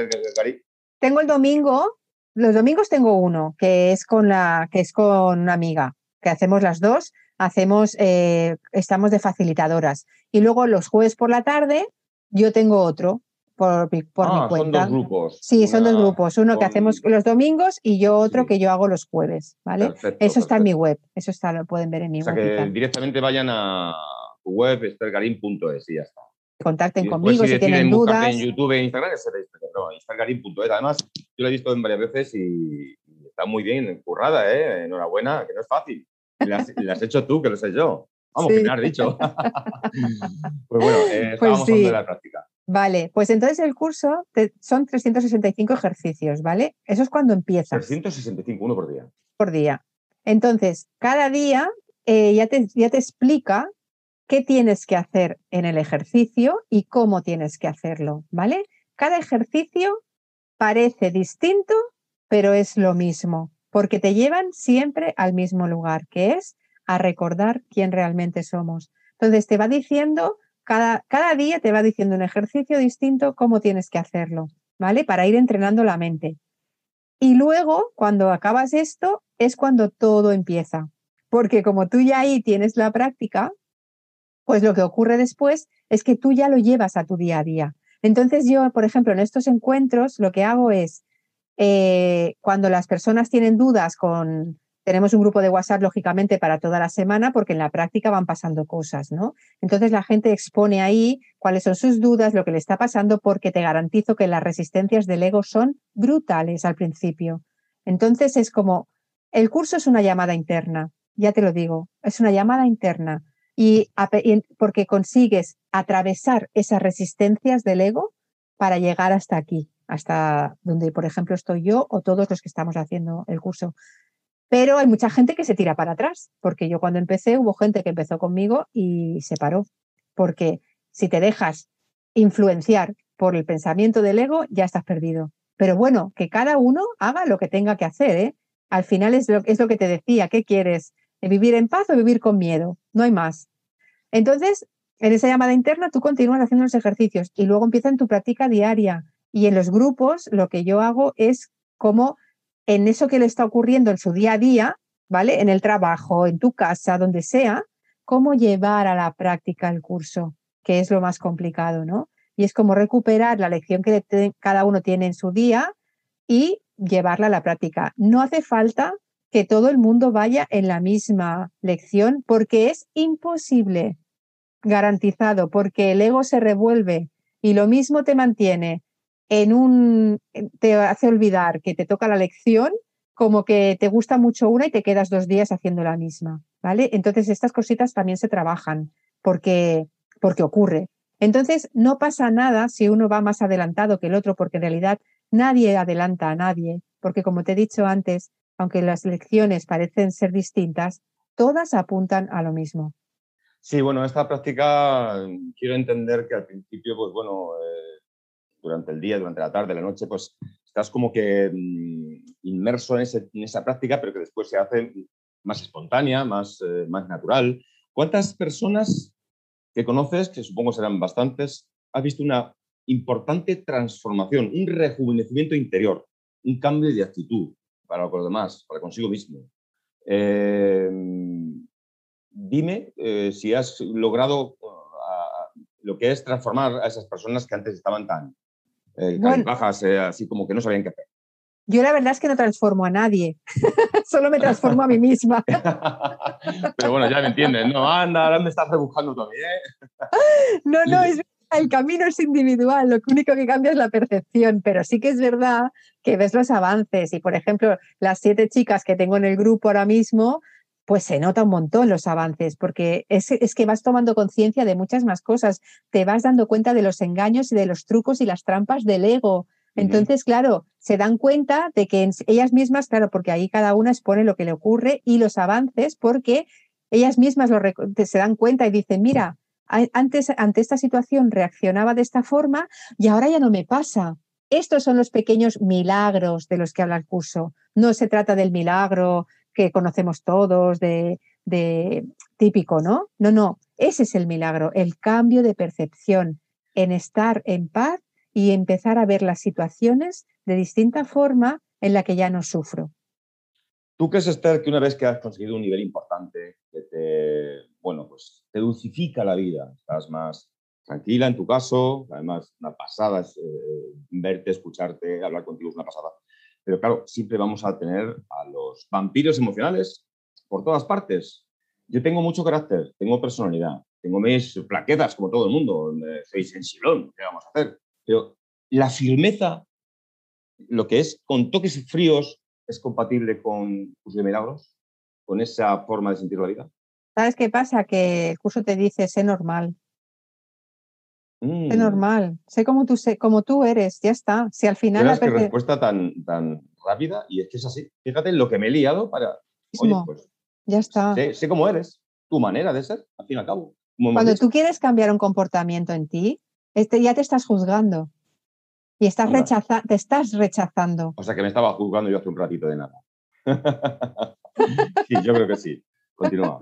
Tengo el domingo, los domingos tengo uno, que es con la, que es con una amiga, que hacemos las dos, hacemos, eh, estamos de facilitadoras. Y luego los jueves por la tarde, yo tengo otro, por, por mi cuenta. Ah, son dos grupos. Sí, son dos grupos. Uno que hacemos los domingos y yo otro que yo hago los jueves, ¿vale? eso está en mi web, eso está, lo pueden ver en mi web. O sea, que directamente vayan a tu web, estergarín.es y ya está. Contacten conmigo si, tienen dudas. En YouTube e Instagram, estergarín.es. Además, yo lo he visto en varias veces y, está muy bien currada, ¿eh? Enhorabuena, que no es fácil. La has, hecho tú, que lo sé yo. Vamos, que me has dicho. [LAUGHS] pues bueno, eh, pues estábamos hablando de la práctica. Vale, pues entonces el curso son 365 ejercicios, ¿vale? Eso es cuando empiezas. 365, uno por día. Por día. Entonces, cada día eh, ya, te, ya te explica qué tienes que hacer en el ejercicio y cómo tienes que hacerlo, ¿vale? Cada ejercicio parece distinto, pero es lo mismo, porque te llevan siempre al mismo lugar, que es a recordar quién realmente somos. Entonces, te va diciendo cada, día te va diciendo un ejercicio distinto cómo tienes que hacerlo, ¿vale? Para ir entrenando la mente. Y luego, cuando acabas esto, es cuando todo empieza. Porque como tú ya ahí tienes la práctica, pues lo que ocurre después es que tú ya lo llevas a tu día a día. Entonces yo, por ejemplo, en estos encuentros, lo que hago es, eh, cuando las personas tienen dudas con, tenemos un grupo de WhatsApp, lógicamente, para toda la semana, porque en la práctica van pasando cosas, ¿no? Entonces la gente expone ahí cuáles son sus dudas, lo que le está pasando, porque te garantizo que las resistencias del ego son brutales al principio. Entonces es como, el curso es una llamada interna, ya te lo digo, es una llamada interna. Y, porque consigues atravesar esas resistencias del ego para llegar hasta aquí, hasta donde, por ejemplo, estoy yo o todos los que estamos haciendo el curso. Pero hay mucha gente que se tira para atrás, porque yo cuando empecé hubo gente que empezó conmigo y se paró, porque si te dejas influenciar por el pensamiento del ego, ya estás perdido. Pero bueno, que cada uno haga lo que tenga que hacer. ¿eh? Al final es lo, es lo que te decía, ¿qué quieres? ¿Vivir en paz o vivir con miedo? No hay más. Entonces, en esa llamada interna tú continúas haciendo los ejercicios y luego empieza en tu práctica diaria. Y en los grupos lo que yo hago es como en eso que le está ocurriendo en su día a día, ¿vale? En el trabajo, en tu casa, donde sea, cómo llevar a la práctica el curso, que es lo más complicado, ¿no? Y es como recuperar la lección que cada uno tiene en su día y llevarla a la práctica. No hace falta que todo el mundo vaya en la misma lección porque es imposible, garantizado, porque el ego se revuelve y lo mismo te mantiene en un, te hace olvidar que te toca la lección, como que te gusta mucho una y te quedas dos días haciendo la misma, ¿vale? Entonces estas cositas también se trabajan porque, porque ocurre. Entonces no pasa nada si uno va más adelantado que el otro, porque en realidad nadie adelanta a nadie, porque como te he dicho antes, aunque las lecciones parecen ser distintas, todas apuntan a lo mismo. Sí, bueno, esta práctica quiero entender que al principio, pues bueno, eh, durante el día, durante la tarde, la noche, pues estás como que mm, inmerso en, esa práctica, pero que después se hace más espontánea, más, eh, más natural. ¿Cuántas personas que conoces, que supongo serán bastantes, has visto una importante transformación, un rejuvenecimiento interior, un cambio de actitud para los demás, para consigo mismo? Eh, dime eh, si has logrado lo que es transformar a esas personas que antes estaban tan, eh, bajas, eh, así como que no sabían qué hacer. Yo la verdad es que no transformo a nadie, [LAUGHS] solo me transformo a mí misma. [LAUGHS] Pero bueno, ya me entiendes, ¿no? Anda, ahora me estás rebuscando también. [LAUGHS] no, no, es, el camino es individual, lo único que cambia es la percepción, pero sí que es verdad que ves los avances y, por ejemplo, las siete chicas que tengo en el grupo ahora mismo, pues se nota un montón los avances, porque es, es que vas tomando conciencia de muchas más cosas, te vas dando cuenta de los engaños y de los trucos y las trampas del ego. Entonces, claro, se dan cuenta de que ellas mismas, claro, porque ahí cada una expone lo que le ocurre y los avances, porque ellas mismas lo, se dan cuenta y dicen, mira, antes ante esta situación reaccionaba de esta forma y ahora ya no me pasa. Estos son los pequeños milagros de los que habla el curso. No se trata del milagro que conocemos todos, de, típico, ¿no? No, no, ese es el milagro, el cambio de percepción en estar en paz y empezar a ver las situaciones de distinta forma en la que ya no sufro. ¿Tú crees, Esther, que una vez que has conseguido un nivel importante, bueno, pues te dulcifica la vida, estás más tranquila en tu caso, además una pasada es eh, verte, escucharte, hablar contigo es una pasada, pero claro, siempre vamos a tener a los vampiros emocionales por todas partes. Yo tengo mucho carácter, tengo personalidad, tengo mis plaquetas como todo el mundo, soy sensiblón, ¿qué vamos a hacer? Pero la firmeza, lo que es con toques fríos, es compatible con curso de milagros, con esa forma de sentir la vida. ¿Sabes qué pasa? Que el curso te dice, sé normal. Sé mm. normal. Sé como tú, sé como tú eres, ya está. Si al final... La respuesta tan, tan rápida y es que es así. Fíjate lo que me he liado para... Oye, pues, ya está. Sé, cómo eres, tu manera de ser, al fin y al cabo. Cuando tú quieres cambiar un comportamiento en ti, este, ya te estás juzgando. Y estás rechaza te estás rechazando. O sea que me estaba juzgando yo hace un ratito de nada. [LAUGHS] sí, yo creo que sí. Continúa.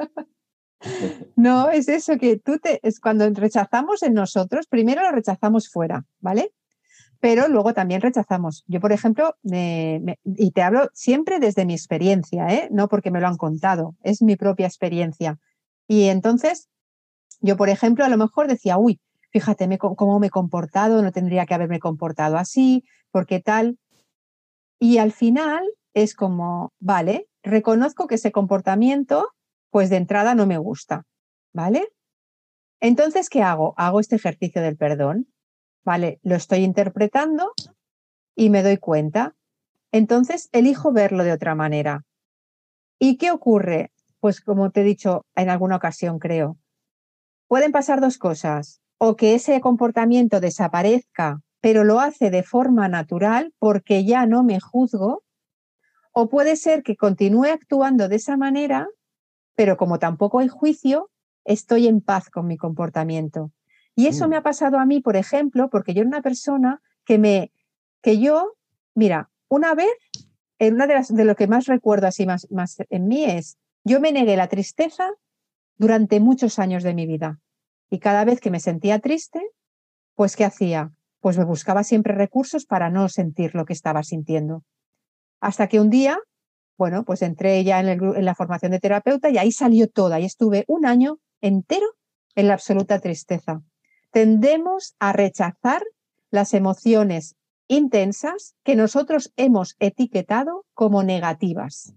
No, es eso que tú te, es cuando rechazamos en nosotros, primero lo rechazamos fuera, ¿vale? Pero luego también rechazamos. Yo, por ejemplo, y te hablo siempre desde mi experiencia, ¿eh? no porque me lo han contado, es mi propia experiencia. Y entonces, yo, por ejemplo, a lo mejor decía, uy, fíjate cómo me he comportado, no tendría que haberme comportado así, porque tal. Y al final es como, vale, reconozco que ese comportamiento, pues de entrada no me gusta, ¿vale? Entonces, ¿qué hago? Hago este ejercicio del perdón, ¿vale? Lo estoy interpretando y me doy cuenta. Entonces, elijo verlo de otra manera. ¿Y qué ocurre? Pues como te he dicho en alguna ocasión, creo, pueden pasar dos cosas o que ese comportamiento desaparezca, pero lo hace de forma natural porque ya no me juzgo, o puede ser que continúe actuando de esa manera, pero como tampoco hay juicio, estoy en paz con mi comportamiento. Y eso me mm. ha pasado a mí, por ejemplo, porque yo era una persona que me, que yo, mira, una vez, en una de, las, de lo que más recuerdo así más, más en mí es, yo me negué la tristeza durante muchos años de mi vida. Y cada vez que me sentía triste, pues ¿qué hacía? Pues me buscaba siempre recursos para no sentir lo que estaba sintiendo. Hasta que un día, bueno, pues entré ya en, la formación de terapeuta y ahí salió toda y estuve un año entero en la absoluta tristeza. Tendemos a rechazar las emociones intensas que nosotros hemos etiquetado como negativas.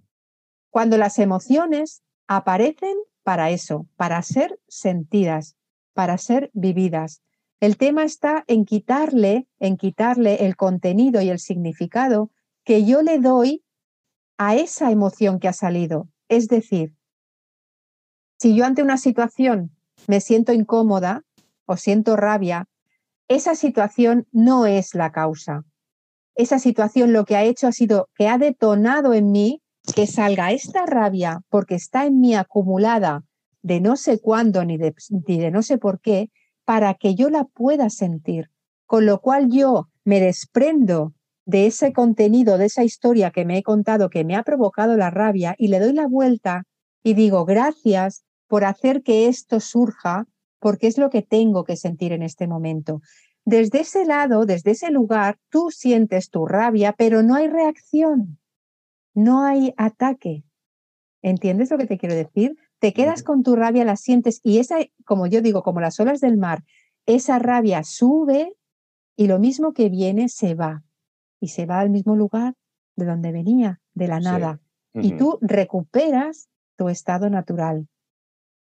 Cuando las emociones aparecen para eso, para ser sentidas, para ser vividas. El tema está en quitarle, en quitarle el contenido y el significado que yo le doy a esa emoción que ha salido. Es decir, si yo ante una situación me siento incómoda o siento rabia, esa situación no es la causa. Esa situación lo que ha hecho ha sido que ha detonado en mí que salga esta rabia porque está en mí acumulada de no sé cuándo ni de, ni de no sé por qué, para que yo la pueda sentir. Con lo cual yo me desprendo de ese contenido, de esa historia que me he contado, que me ha provocado la rabia, y le doy la vuelta y digo, gracias por hacer que esto surja, porque es lo que tengo que sentir en este momento. Desde ese lado, desde ese lugar, tú sientes tu rabia, pero no hay reacción, no hay ataque. ¿Entiendes lo que te quiero decir? te quedas con tu rabia, la sientes y esa, como yo digo, como las olas del mar, esa rabia sube y lo mismo que viene se va y se va al mismo lugar de donde venía, de la nada. Y tú recuperas tu estado natural.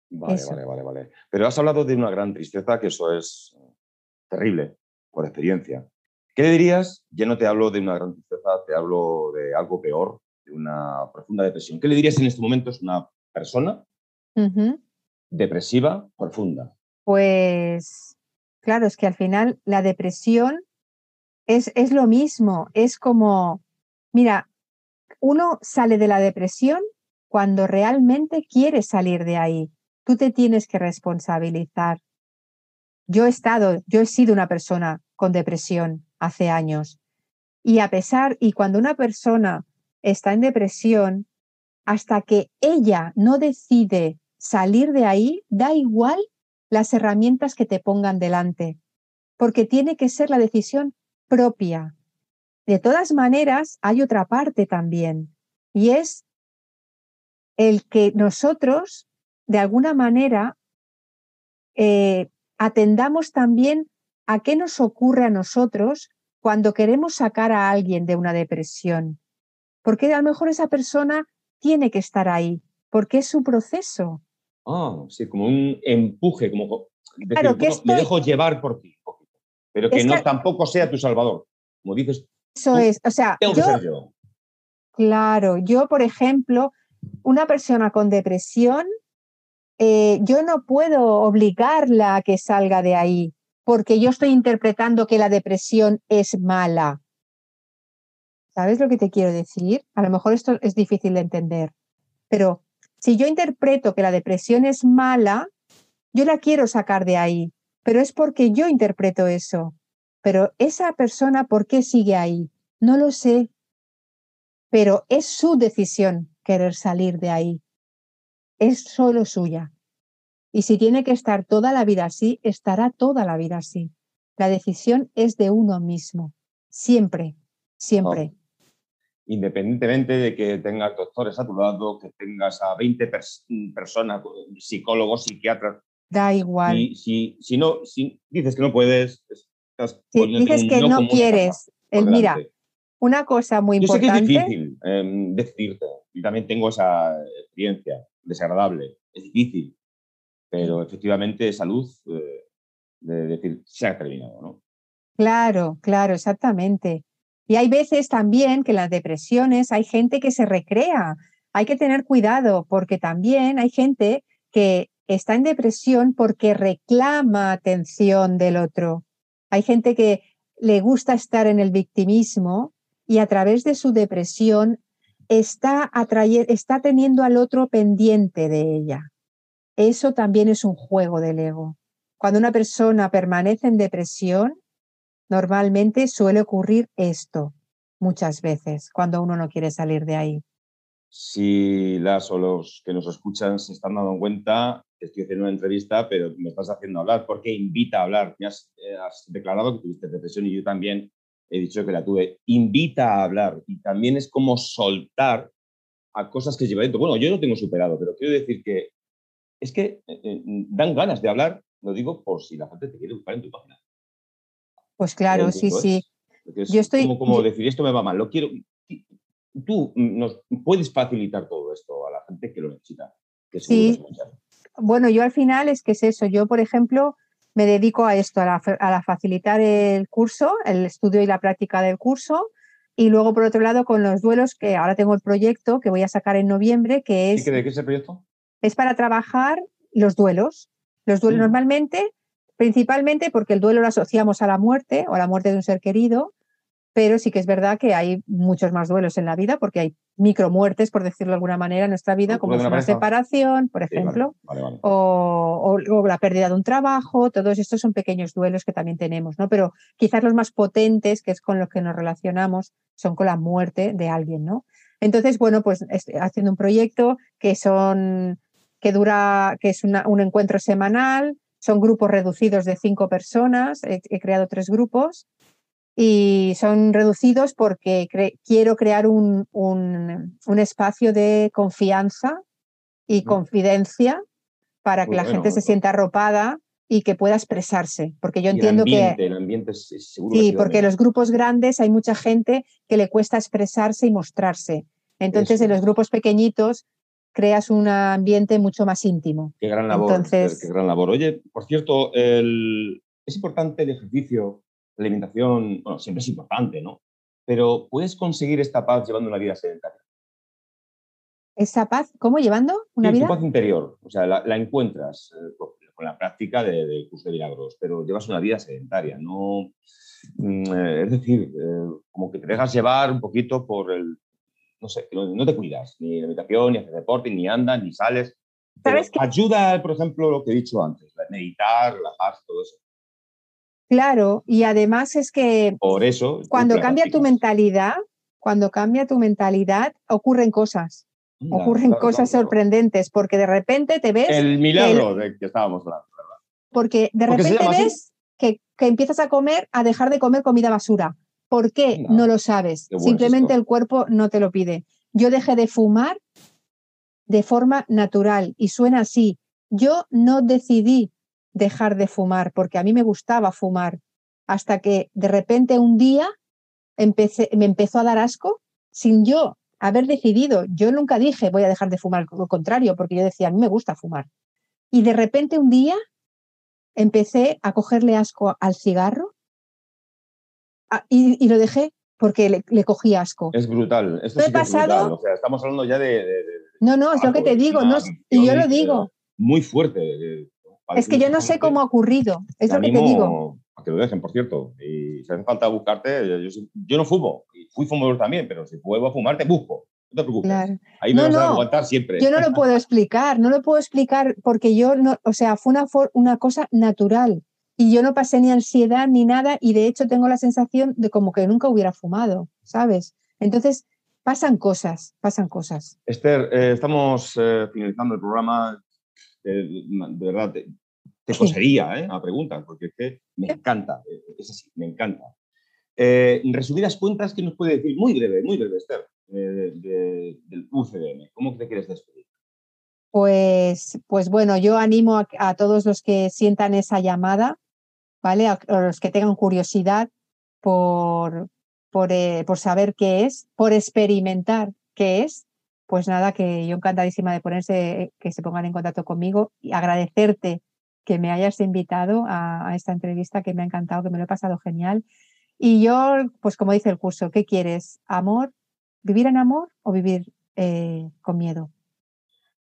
Vale, vale, vale, vale. Pero has hablado de una gran tristeza, que eso es terrible, por experiencia. ¿Qué le dirías? Ya no te hablo de una gran tristeza, te hablo de algo peor, de una profunda depresión. ¿Qué le dirías en este momento? Es una persona depresiva profunda. Pues claro, es que al final la depresión es, es lo mismo, es como, mira, uno sale de la depresión cuando realmente quiere salir de ahí. Tú te tienes que responsabilizar. Yo he estado, yo he sido una persona con depresión hace años. Y a pesar, y cuando una persona está en depresión, hasta que ella no decide salir de ahí, da igual las herramientas que te pongan delante, porque tiene que ser la decisión propia. De todas maneras, hay otra parte también, y es el que nosotros, de alguna manera, eh, atendamos también a qué nos ocurre a nosotros cuando queremos sacar a alguien de una depresión. Porque a lo mejor esa persona tiene que estar ahí, porque es su proceso. Ah, sí, como un empuje, como claro, que me dejo llevar por ti, pero que no tampoco sea tu salvador. Como dices, eso es, o sea, yo, Claro, yo, por ejemplo, una persona con depresión, eh, yo no puedo obligarla a que salga de ahí, porque yo estoy interpretando que la depresión es mala. ¿Sabes lo que te quiero decir? A lo mejor esto es difícil de entender, pero si yo interpreto que la depresión es mala, yo la quiero sacar de ahí, pero es porque yo interpreto eso. Pero esa persona, ¿por qué sigue ahí? No lo sé, pero es su decisión querer salir de ahí. Es solo suya. Y si tiene que estar toda la vida así, estará toda la vida así. La decisión es de uno mismo, siempre, siempre. Independientemente de que tengas doctores a tu lado, que tengas a 20 personas, psicólogos, psiquiatras. Da igual. Y, si, si, no, si dices que no puedes, estás dices que no, quieres. El, mira, una cosa muy importante. Yo sé que es difícil em, decirte, y también tengo esa experiencia desagradable, es difícil, pero efectivamente salud, eh, de decir, se ha terminado, ¿no? Claro, claro, exactamente. Y hay veces también que en las depresiones hay gente que se recrea. Hay que tener cuidado porque también hay gente que está en depresión porque reclama atención del otro. Hay gente que le gusta estar en el victimismo y a través de su depresión está, está teniendo al otro pendiente de ella. Eso también es un juego del ego. Cuando una persona permanece en depresión, normalmente suele ocurrir esto muchas veces, cuando uno no quiere salir de ahí. Si las o los que nos escuchan se están dando cuenta, estoy haciendo una entrevista, pero me estás haciendo hablar porque invita a hablar. Me has, eh, has declarado que tuviste depresión y yo también he dicho que la tuve, invita a hablar y también es como soltar a cosas que lleva dentro. Bueno, yo no tengo superado, pero quiero decir que es que eh, eh, dan ganas de hablar, lo digo por si la gente te quiere buscar en tu página. Pues claro, sí, sí. yo estoy como, decir esto me va mal, lo quiero. Tú nos puedes facilitar todo esto a la gente que lo necesita. Que sí. Bueno, yo al final es que es eso. Yo, por ejemplo, me dedico a esto, a la, facilitar el curso, el estudio y la práctica del curso. Y luego, por otro lado, con los duelos, que ahora tengo el proyecto que voy a sacar en noviembre, que es... ¿De qué es el proyecto? Es para trabajar los duelos. Los duelos mm. normalmente, principalmente porque el duelo lo asociamos a la muerte o a la muerte de un ser querido, pero sí que es verdad que hay muchos más duelos en la vida porque hay micromuertes, por decirlo de alguna manera, en nuestra vida, como una separación, por ejemplo, O, la pérdida de un trabajo, todos estos son pequeños duelos que también tenemos, ¿no? Pero quizás los más potentes, que es con los que nos relacionamos, son con la muerte de alguien, ¿no? Entonces, bueno, pues estoy haciendo un proyecto que son que dura, que es un encuentro semanal, son grupos reducidos de cinco personas, he creado tres grupos y son reducidos porque quiero crear un, un, espacio de confianza y confidencia para que la gente se sienta arropada y que pueda expresarse, porque yo entiendo que... El ambiente es, sí, porque en los grupos grandes hay mucha gente que le cuesta expresarse y mostrarse. Entonces, en los grupos pequeñitos creas un ambiente mucho más íntimo. Qué gran labor. Entonces, qué gran labor. Oye, por cierto, el... es importante el ejercicio la alimentación, bueno, siempre es importante, ¿no? Pero puedes conseguir esta paz llevando una vida sedentaria. Esa paz, ¿cómo llevando una Sí, vida? tu paz interior, o sea, la, la encuentras eh, con, la práctica de, del curso de milagros, pero llevas una vida sedentaria, no, mm, eh, es decir, eh, como que te dejas llevar un poquito por el, no sé, que no, no te cuidas, ni de meditación, ni haces deporte, ni andas, ni sales. ¿Sabes qué? ayuda, por ejemplo, lo que he dicho antes, la- meditar, relajarse, todo eso. Claro, y además es que Por eso. cuando cambia tu mentalidad, cuando cambia tu mentalidad, ocurren cosas, ocurren claro, cosas claro, sorprendentes, porque de repente te ves, El milagro de que estábamos hablando. porque de ¿Por qué se repente ves que, que empiezas a comer, a dejar de comer comida basura. ¿Por qué? Anda, No lo sabes. qué bueno es Simplemente el cuerpo no te lo pide. Yo dejé de fumar de forma natural y suena así. Yo no decidí dejar de fumar porque a mí me gustaba fumar hasta que de repente un día empecé, me empezó a dar asco sin yo haber decidido. Yo nunca dije voy a dejar de fumar, lo contrario, porque yo decía a mí me gusta fumar. Y de repente un día empecé a cogerle asco al cigarro y, y lo dejé porque le, le cogí asco. Es brutal. Esto he sí es brutal. O sea, estamos hablando ya de, de- de- No, no, es lo que te digo. No, y yo lo digo. muy fuerte. Es que yo no sé cómo ha ocurrido. Es lo que te digo. A que lo dejen, por cierto. Y si hace falta buscarte, yo, yo, no fumo. Y fui fumador también, pero si vuelvo a fumar, te busco. No te preocupes. Claro. Ahí me No, vas a no. aguantar siempre. Yo no lo puedo explicar, no lo puedo explicar porque yo no, o sea, fue una, una cosa natural y yo no pasé ni ansiedad ni nada y de hecho tengo la sensación de como que nunca hubiera fumado, ¿sabes? Entonces pasan cosas, pasan cosas. Esther, eh, estamos eh, finalizando el programa. De verdad, te, te cosería ¿eh? a preguntas, porque es que me encanta. eh, Es así, me encanta. Eh, en resumidas cuentas, ¿qué nos puede decir? Muy breve, muy breve, Esther, eh, de- de- del UCDM. ¿Cómo te quieres despedir? Pues, pues bueno, yo animo a, a todos los que sientan esa llamada, ¿vale? A, a los que tengan curiosidad por, por, eh, por saber qué es, por experimentar qué es, pues nada, que yo encantadísima de ponerse, que se pongan en contacto conmigo y agradecerte que me hayas invitado a, a esta entrevista, que me ha encantado, que me lo he pasado genial. Y yo, pues como dice el curso, ¿qué quieres? ¿Amor? ¿Vivir en amor o vivir eh, con miedo?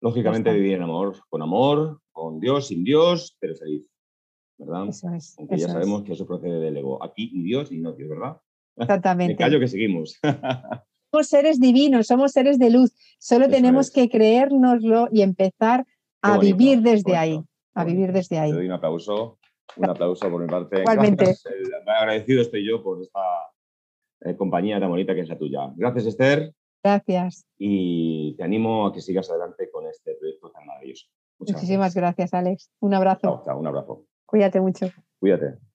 Lógicamente vivir en amor, con amor, con Dios, sin Dios, pero feliz. ¿Verdad? Eso es. Aunque eso ya es. sabemos que eso procede del ego. Aquí ni Dios ni no Dios, ¿verdad? [LAUGHS] Me Exactamente. callo que seguimos. [LAUGHS] somos seres divinos, somos seres de luz. Solo Eso tenemos es. que creérnoslo y empezar a bonito, vivir desde bonito, ahí. A vivir desde Te ahí. doy un aplauso, un aplauso por mi parte. Igualmente. Gracias. El- agradecido estoy yo por esta eh, compañía tan bonita que es la tuya. Gracias, Esther, Gracias. y te animo a que sigas adelante con este proyecto tan maravilloso. Muchas Muchísimas gracias, Alex. Un abrazo. Chao, chao, un abrazo. Cuídate mucho. Cuídate.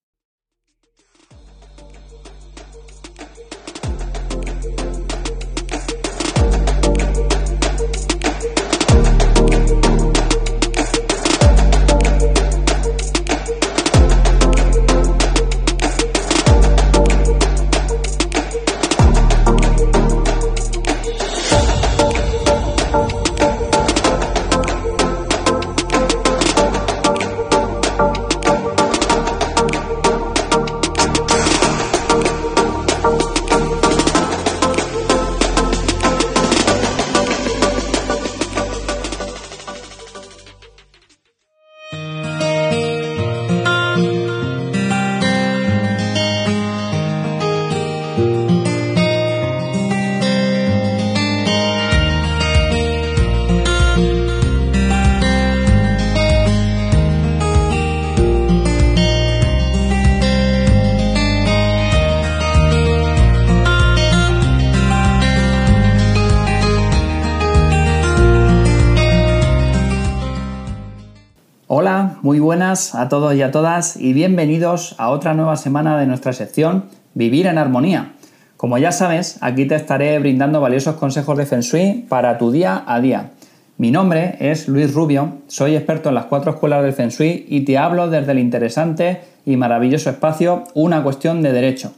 Buenas a todos y a todas y bienvenidos a otra nueva semana de nuestra sección Vivir en Armonía. Como ya sabes, aquí te estaré brindando valiosos consejos de Feng Shui para tu día a día. Mi nombre es Luis Rubio, soy experto en las cuatro escuelas del Feng Shui y te hablo desde el interesante y maravilloso espacio Una cuestión de derecho.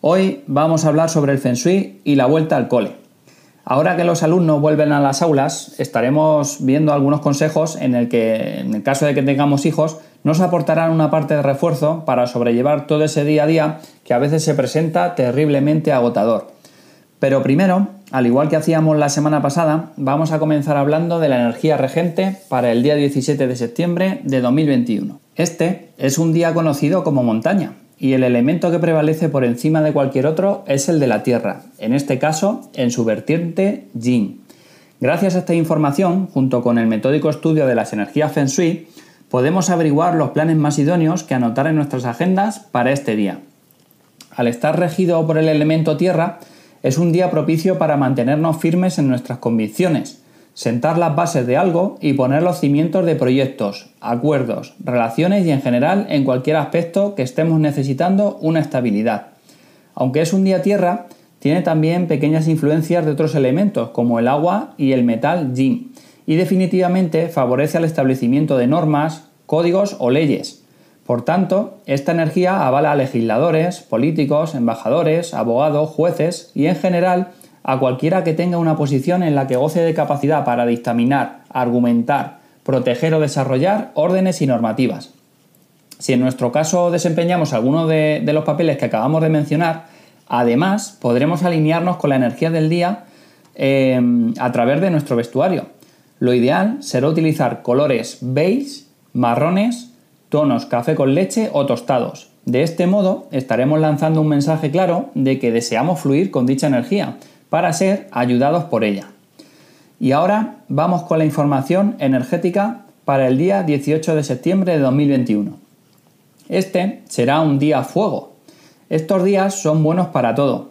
Hoy vamos a hablar sobre el Feng Shui y la vuelta al cole. Ahora que los alumnos vuelven a las aulas, estaremos viendo algunos consejos en el que, en el caso de que tengamos hijos, nos aportarán una parte de refuerzo para sobrellevar todo ese día a día que a veces se presenta terriblemente agotador. Pero primero, al igual que hacíamos la semana pasada, vamos a comenzar hablando de la energía regente para el día 17 de septiembre de 2021. Este es un día conocido como montaña y el elemento que prevalece por encima de cualquier otro es el de la Tierra, en este caso en su vertiente Yin. Gracias a esta información, junto con el metódico estudio de las energías Feng Shui, podemos averiguar los planes más idóneos que anotar en nuestras agendas para este día. Al estar regido por el elemento Tierra, es un día propicio para mantenernos firmes en nuestras convicciones, sentar las bases de algo y poner los cimientos de proyectos, acuerdos, relaciones y en general en cualquier aspecto que estemos necesitando una estabilidad. Aunque es un día tierra, tiene también pequeñas influencias de otros elementos como el agua y el metal yin y definitivamente favorece al establecimiento de normas, códigos o leyes. Por tanto, esta energía avala a legisladores, políticos, embajadores, abogados, jueces y en general a cualquiera que tenga una posición en la que goce de capacidad para dictaminar, argumentar, proteger o desarrollar órdenes y normativas. Si en nuestro caso desempeñamos alguno de, los papeles que acabamos de mencionar, además podremos alinearnos con la energía del día eh, a través de nuestro vestuario. Lo ideal será utilizar colores beige, marrones, tonos café con leche o tostados. De este modo estaremos lanzando un mensaje claro de que deseamos fluir con dicha energía para ser ayudados por ella. Y ahora vamos con la información energética para el día 18 de septiembre de 2021. Este será un día fuego. Estos días son buenos para todo.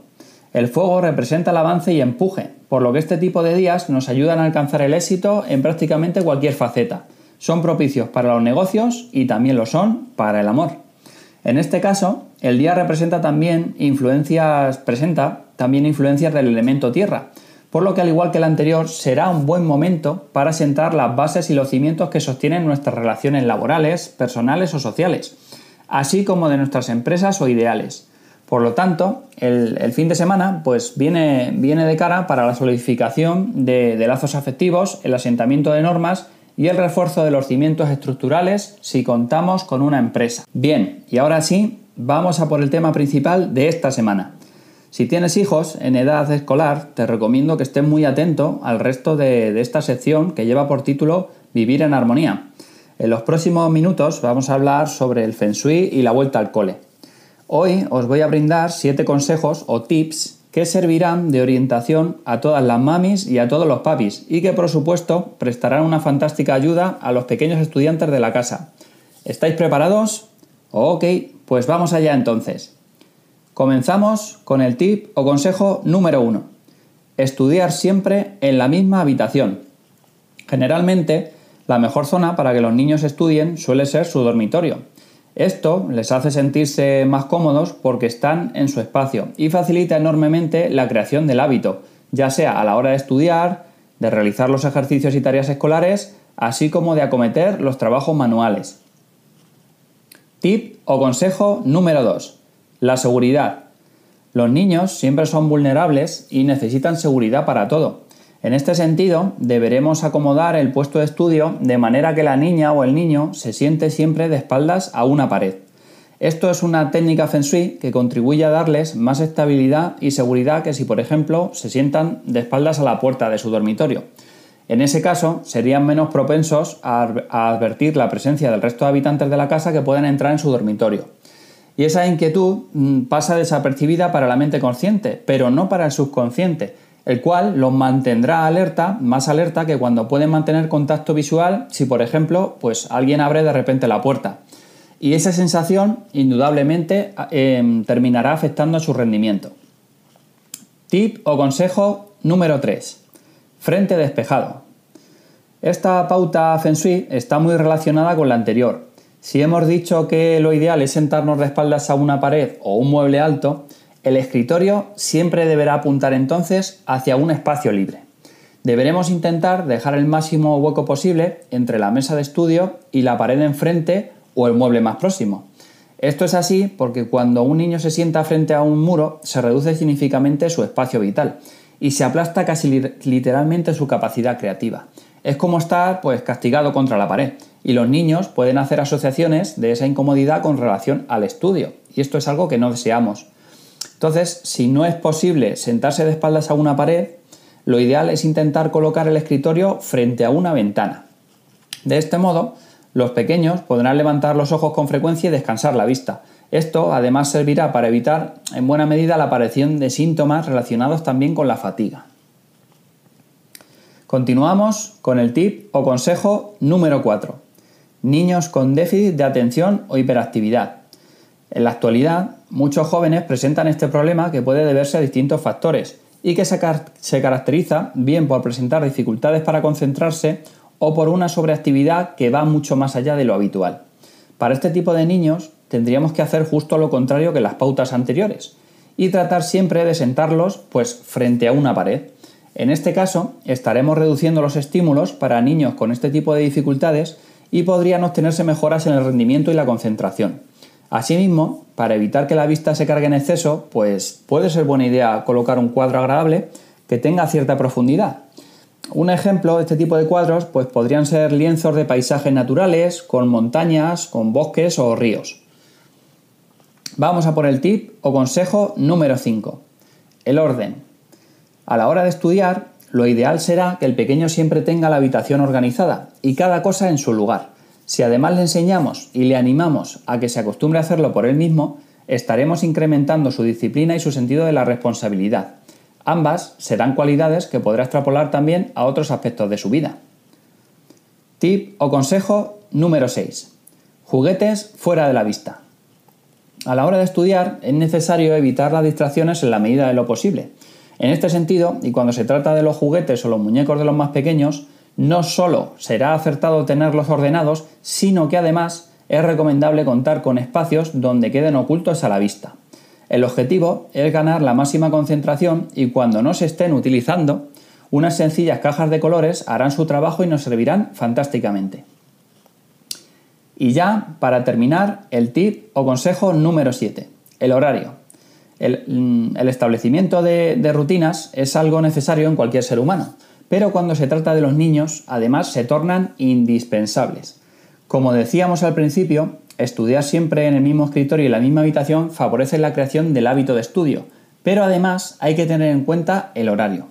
El fuego representa el avance y empuje, por lo que este tipo de días nos ayudan a alcanzar el éxito en prácticamente cualquier faceta son propicios para los negocios y también lo son para el amor. En este caso, el día representa también influencias, presenta también influencias del elemento tierra, por lo que al igual que el anterior será un buen momento para sentar las bases y los cimientos que sostienen nuestras relaciones laborales, personales o sociales, así como de nuestras empresas o ideales. Por lo tanto, el, fin de semana pues, viene, viene, de cara para la solidificación de lazos afectivos, el asentamiento de normas y el refuerzo de los cimientos estructurales si contamos con una empresa. Bien, y ahora sí, vamos a por el tema principal de esta semana. Si tienes hijos en edad escolar, te recomiendo que estés muy atento al resto de, esta sección que lleva por título Vivir en armonía. En los próximos minutos vamos a hablar sobre el feng shui y la vuelta al cole. Hoy os voy a brindar 7 consejos o tips que servirán de orientación a todas las mamis y a todos los papis y que por supuesto prestarán una fantástica ayuda a los pequeños estudiantes de la casa. ¿Estáis preparados? Ok, pues vamos allá entonces. Comenzamos con el tip o consejo número 1. Estudiar siempre en la misma habitación. Generalmente, la mejor zona para que los niños estudien suele ser su dormitorio, esto les hace sentirse más cómodos porque están en su espacio y facilita enormemente la creación del hábito, ya sea a la hora de estudiar, de realizar los ejercicios y tareas escolares, así como de acometer los trabajos manuales. Tip o consejo número 2. La seguridad. Los niños siempre son vulnerables y necesitan seguridad para todo. En este sentido, deberemos acomodar el puesto de estudio de manera que la niña o el niño se siente siempre de espaldas a una pared. Esto es una técnica Feng Shui que contribuye a darles más estabilidad y seguridad que si, por ejemplo, se sientan de espaldas a la puerta de su dormitorio. En ese caso, serían menos propensos a, advertir la presencia del resto de habitantes de la casa que pueden entrar en su dormitorio. Y esa inquietud mm, pasa desapercibida para la mente consciente, pero no para el subconsciente, el cual los mantendrá alerta, más alerta que cuando pueden mantener contacto visual si, por ejemplo, pues alguien abre de repente la puerta. Y esa sensación, indudablemente, em, terminará afectando a su rendimiento. Tip o consejo número 3. Frente despejado. Esta pauta Feng Shui está muy relacionada con la anterior. Si hemos dicho que lo ideal es sentarnos de espaldas a una pared o un mueble alto, el escritorio siempre deberá apuntar entonces hacia un espacio libre. Deberemos intentar dejar el máximo hueco posible entre la mesa de estudio y la pared enfrente o el mueble más próximo. Esto es así porque cuando un niño se sienta frente a un muro se reduce significativamente su espacio vital y se aplasta casi literalmente su capacidad creativa. Es como estar pues castigado contra la pared y los niños pueden hacer asociaciones de esa incomodidad con relación al estudio y esto es algo que no deseamos. Entonces, si no es posible sentarse de espaldas a una pared, lo ideal es intentar colocar el escritorio frente a una ventana. De este modo, los pequeños podrán levantar los ojos con frecuencia y descansar la vista. Esto además servirá para evitar en buena medida la aparición de síntomas relacionados también con la fatiga. Continuamos con el tip o consejo número 4. Niños con déficit de atención o hiperactividad. En la actualidad, muchos jóvenes presentan este problema que puede deberse a distintos factores y que se, caracteriza bien por presentar dificultades para concentrarse o por una sobreactividad que va mucho más allá de lo habitual. Para este tipo de niños tendríamos que hacer justo lo contrario que las pautas anteriores y tratar siempre de sentarlos pues frente a una pared. En este caso, estaremos reduciendo los estímulos para niños con este tipo de dificultades y podrían obtenerse mejoras en el rendimiento y la concentración. Asimismo, para evitar que la vista se cargue en exceso, pues puede ser buena idea colocar un cuadro agradable que tenga cierta profundidad. Un ejemplo de este tipo de cuadros pues podrían ser lienzos de paisajes naturales, con montañas, con bosques o ríos. Vamos a por el tip o consejo número 5. El orden. A la hora de estudiar, lo ideal será que el pequeño siempre tenga la habitación organizada y cada cosa en su lugar. Si además le enseñamos y le animamos a que se acostumbre a hacerlo por él mismo, estaremos incrementando su disciplina y su sentido de la responsabilidad. Ambas serán cualidades que podrá extrapolar también a otros aspectos de su vida. Tip o consejo número 6. Juguetes fuera de la vista. A la hora de estudiar es necesario evitar las distracciones en la medida de lo posible. En este sentido, y cuando se trata de los juguetes o los muñecos de los más pequeños, no solo será acertado tenerlos ordenados, sino que además es recomendable contar con espacios donde queden ocultos a la vista. El objetivo es ganar la máxima concentración y cuando no se estén utilizando, unas sencillas cajas de colores harán su trabajo y nos servirán fantásticamente. Y ya, para terminar, el tip o consejo número 7, el horario. El, mm, establecimiento de rutinas es algo necesario en cualquier ser humano pero cuando se trata de los niños, además se tornan indispensables. Como decíamos al principio, estudiar siempre en el mismo escritorio y la misma habitación favorece la creación del hábito de estudio, pero además hay que tener en cuenta el horario.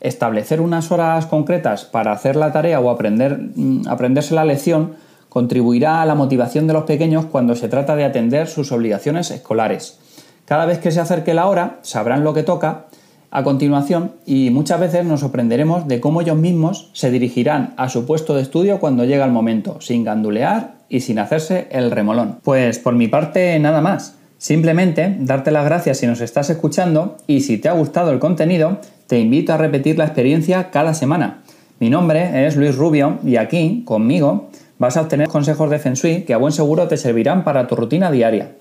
Establecer unas horas concretas para hacer la tarea o aprender, mm, aprenderse la lección contribuirá a la motivación de los pequeños cuando se trata de atender sus obligaciones escolares. Cada vez que se acerque la hora, sabrán lo que toca a continuación y muchas veces nos sorprenderemos de cómo ellos mismos se dirigirán a su puesto de estudio cuando llega el momento, sin gandulear y sin hacerse el remolón. Pues por mi parte nada más. Simplemente darte las gracias si nos estás escuchando y si te ha gustado el contenido, te invito a repetir la experiencia cada semana. Mi nombre es Luis Rubio y aquí, conmigo, vas a obtener consejos de Feng que a buen seguro te servirán para tu rutina diaria.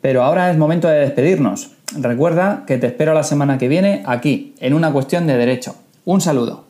Pero ahora es momento de despedirnos. Recuerda que te espero la semana que viene aquí, en una cuestión de derecho. Un saludo.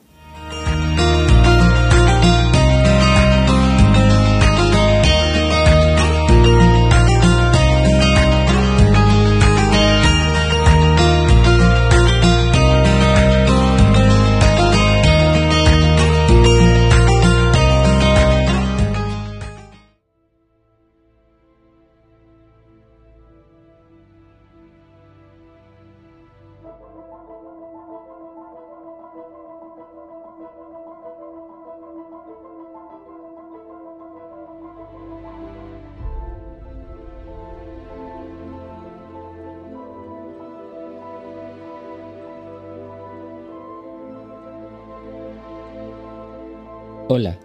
Hola.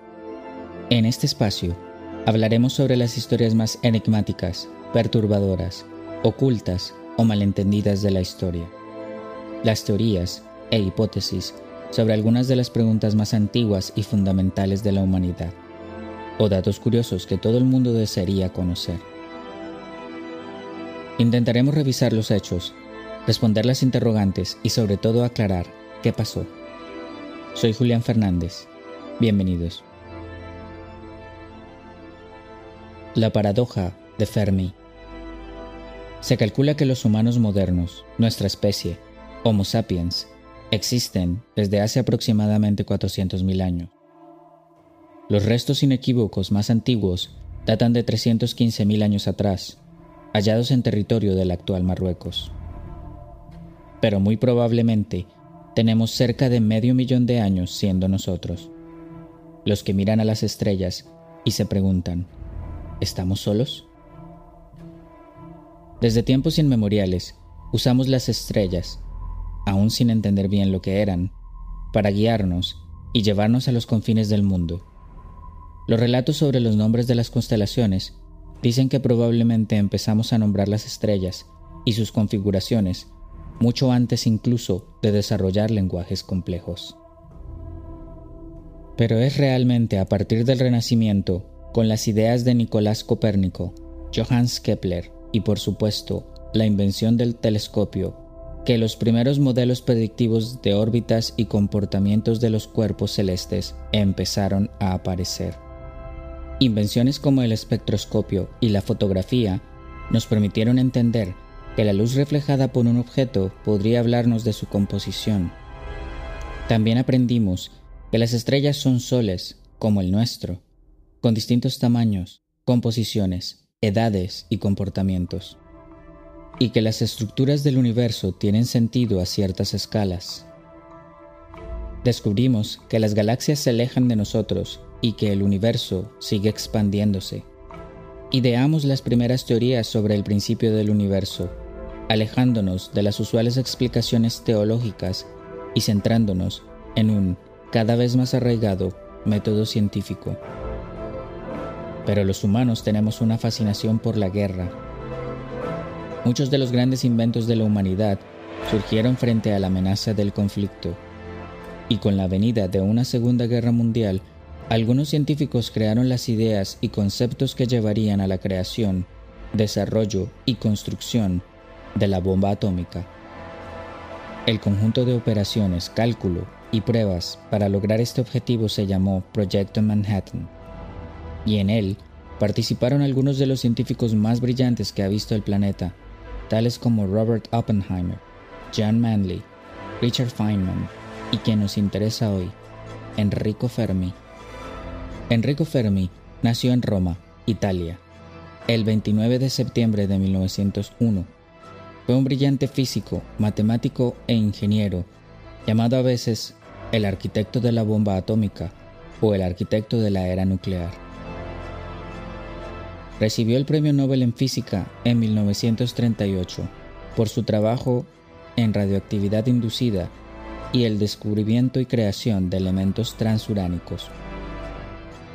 En este espacio hablaremos sobre las historias más enigmáticas, perturbadoras, ocultas o malentendidas de la historia. Las teorías e hipótesis sobre algunas de las preguntas más antiguas y fundamentales de la humanidad, o datos curiosos que todo el mundo desearía conocer. Intentaremos revisar los hechos, responder las interrogantes y sobre todo aclarar qué pasó. Soy Julián Fernández Bienvenidos. La paradoja de Fermi. Se calcula que los humanos modernos, nuestra especie, Homo sapiens, existen desde hace aproximadamente 400.000 años. Los restos inequívocos más antiguos datan de 315.000 años atrás, hallados en territorio del actual Marruecos. pero muy probablemente tenemos cerca de medio millón de años siendo nosotros. Los que miran a las estrellas y se preguntan, ¿estamos solos? Desde tiempos inmemoriales, usamos las estrellas, aún sin entender bien lo que eran, para guiarnos y llevarnos a los confines del mundo. Los relatos sobre los nombres de las constelaciones dicen que probablemente empezamos a nombrar las estrellas y sus configuraciones mucho antes incluso de desarrollar lenguajes complejos. Pero es realmente a partir del Renacimiento, con las ideas de Nicolás Copérnico, Johannes Kepler y por supuesto la invención del telescopio, que los primeros modelos predictivos de órbitas y comportamientos de los cuerpos celestes empezaron a aparecer. Invenciones como el espectroscopio y la fotografía nos permitieron entender que la luz reflejada por un objeto podría hablarnos de su composición. También aprendimos que las estrellas son soles, como el nuestro, con distintos tamaños, composiciones, edades y comportamientos, y que las estructuras del universo tienen sentido a ciertas escalas. Descubrimos que las galaxias se alejan de nosotros y que el universo sigue expandiéndose. Ideamos las primeras teorías sobre el principio del universo alejándonos de las usuales explicaciones teológicas y centrándonos en un cada vez más arraigado método científico. Pero los humanos tenemos una fascinación por la guerra. Muchos de los grandes inventos de la humanidad surgieron frente a la amenaza del conflicto. Y con la venida de una Segunda Guerra Mundial, algunos científicos crearon las ideas y conceptos que llevarían a la creación, desarrollo y construcción de la bomba atómica. El conjunto de operaciones, cálculo y pruebas para lograr este objetivo se llamó Proyecto Manhattan, y en él participaron algunos de los científicos más brillantes que ha visto el planeta, tales como Robert Oppenheimer, John Manley, Richard Feynman y quien nos interesa hoy, Enrico Fermi. Enrico Fermi nació en Roma, Italia, el 29 de septiembre de 1901 fue un brillante físico, matemático e ingeniero, llamado a veces el arquitecto de la bomba atómica o el arquitecto de la era nuclear. Recibió el Premio Nobel en Física en 1938 por su trabajo en radioactividad inducida y el descubrimiento y creación de elementos transuránicos.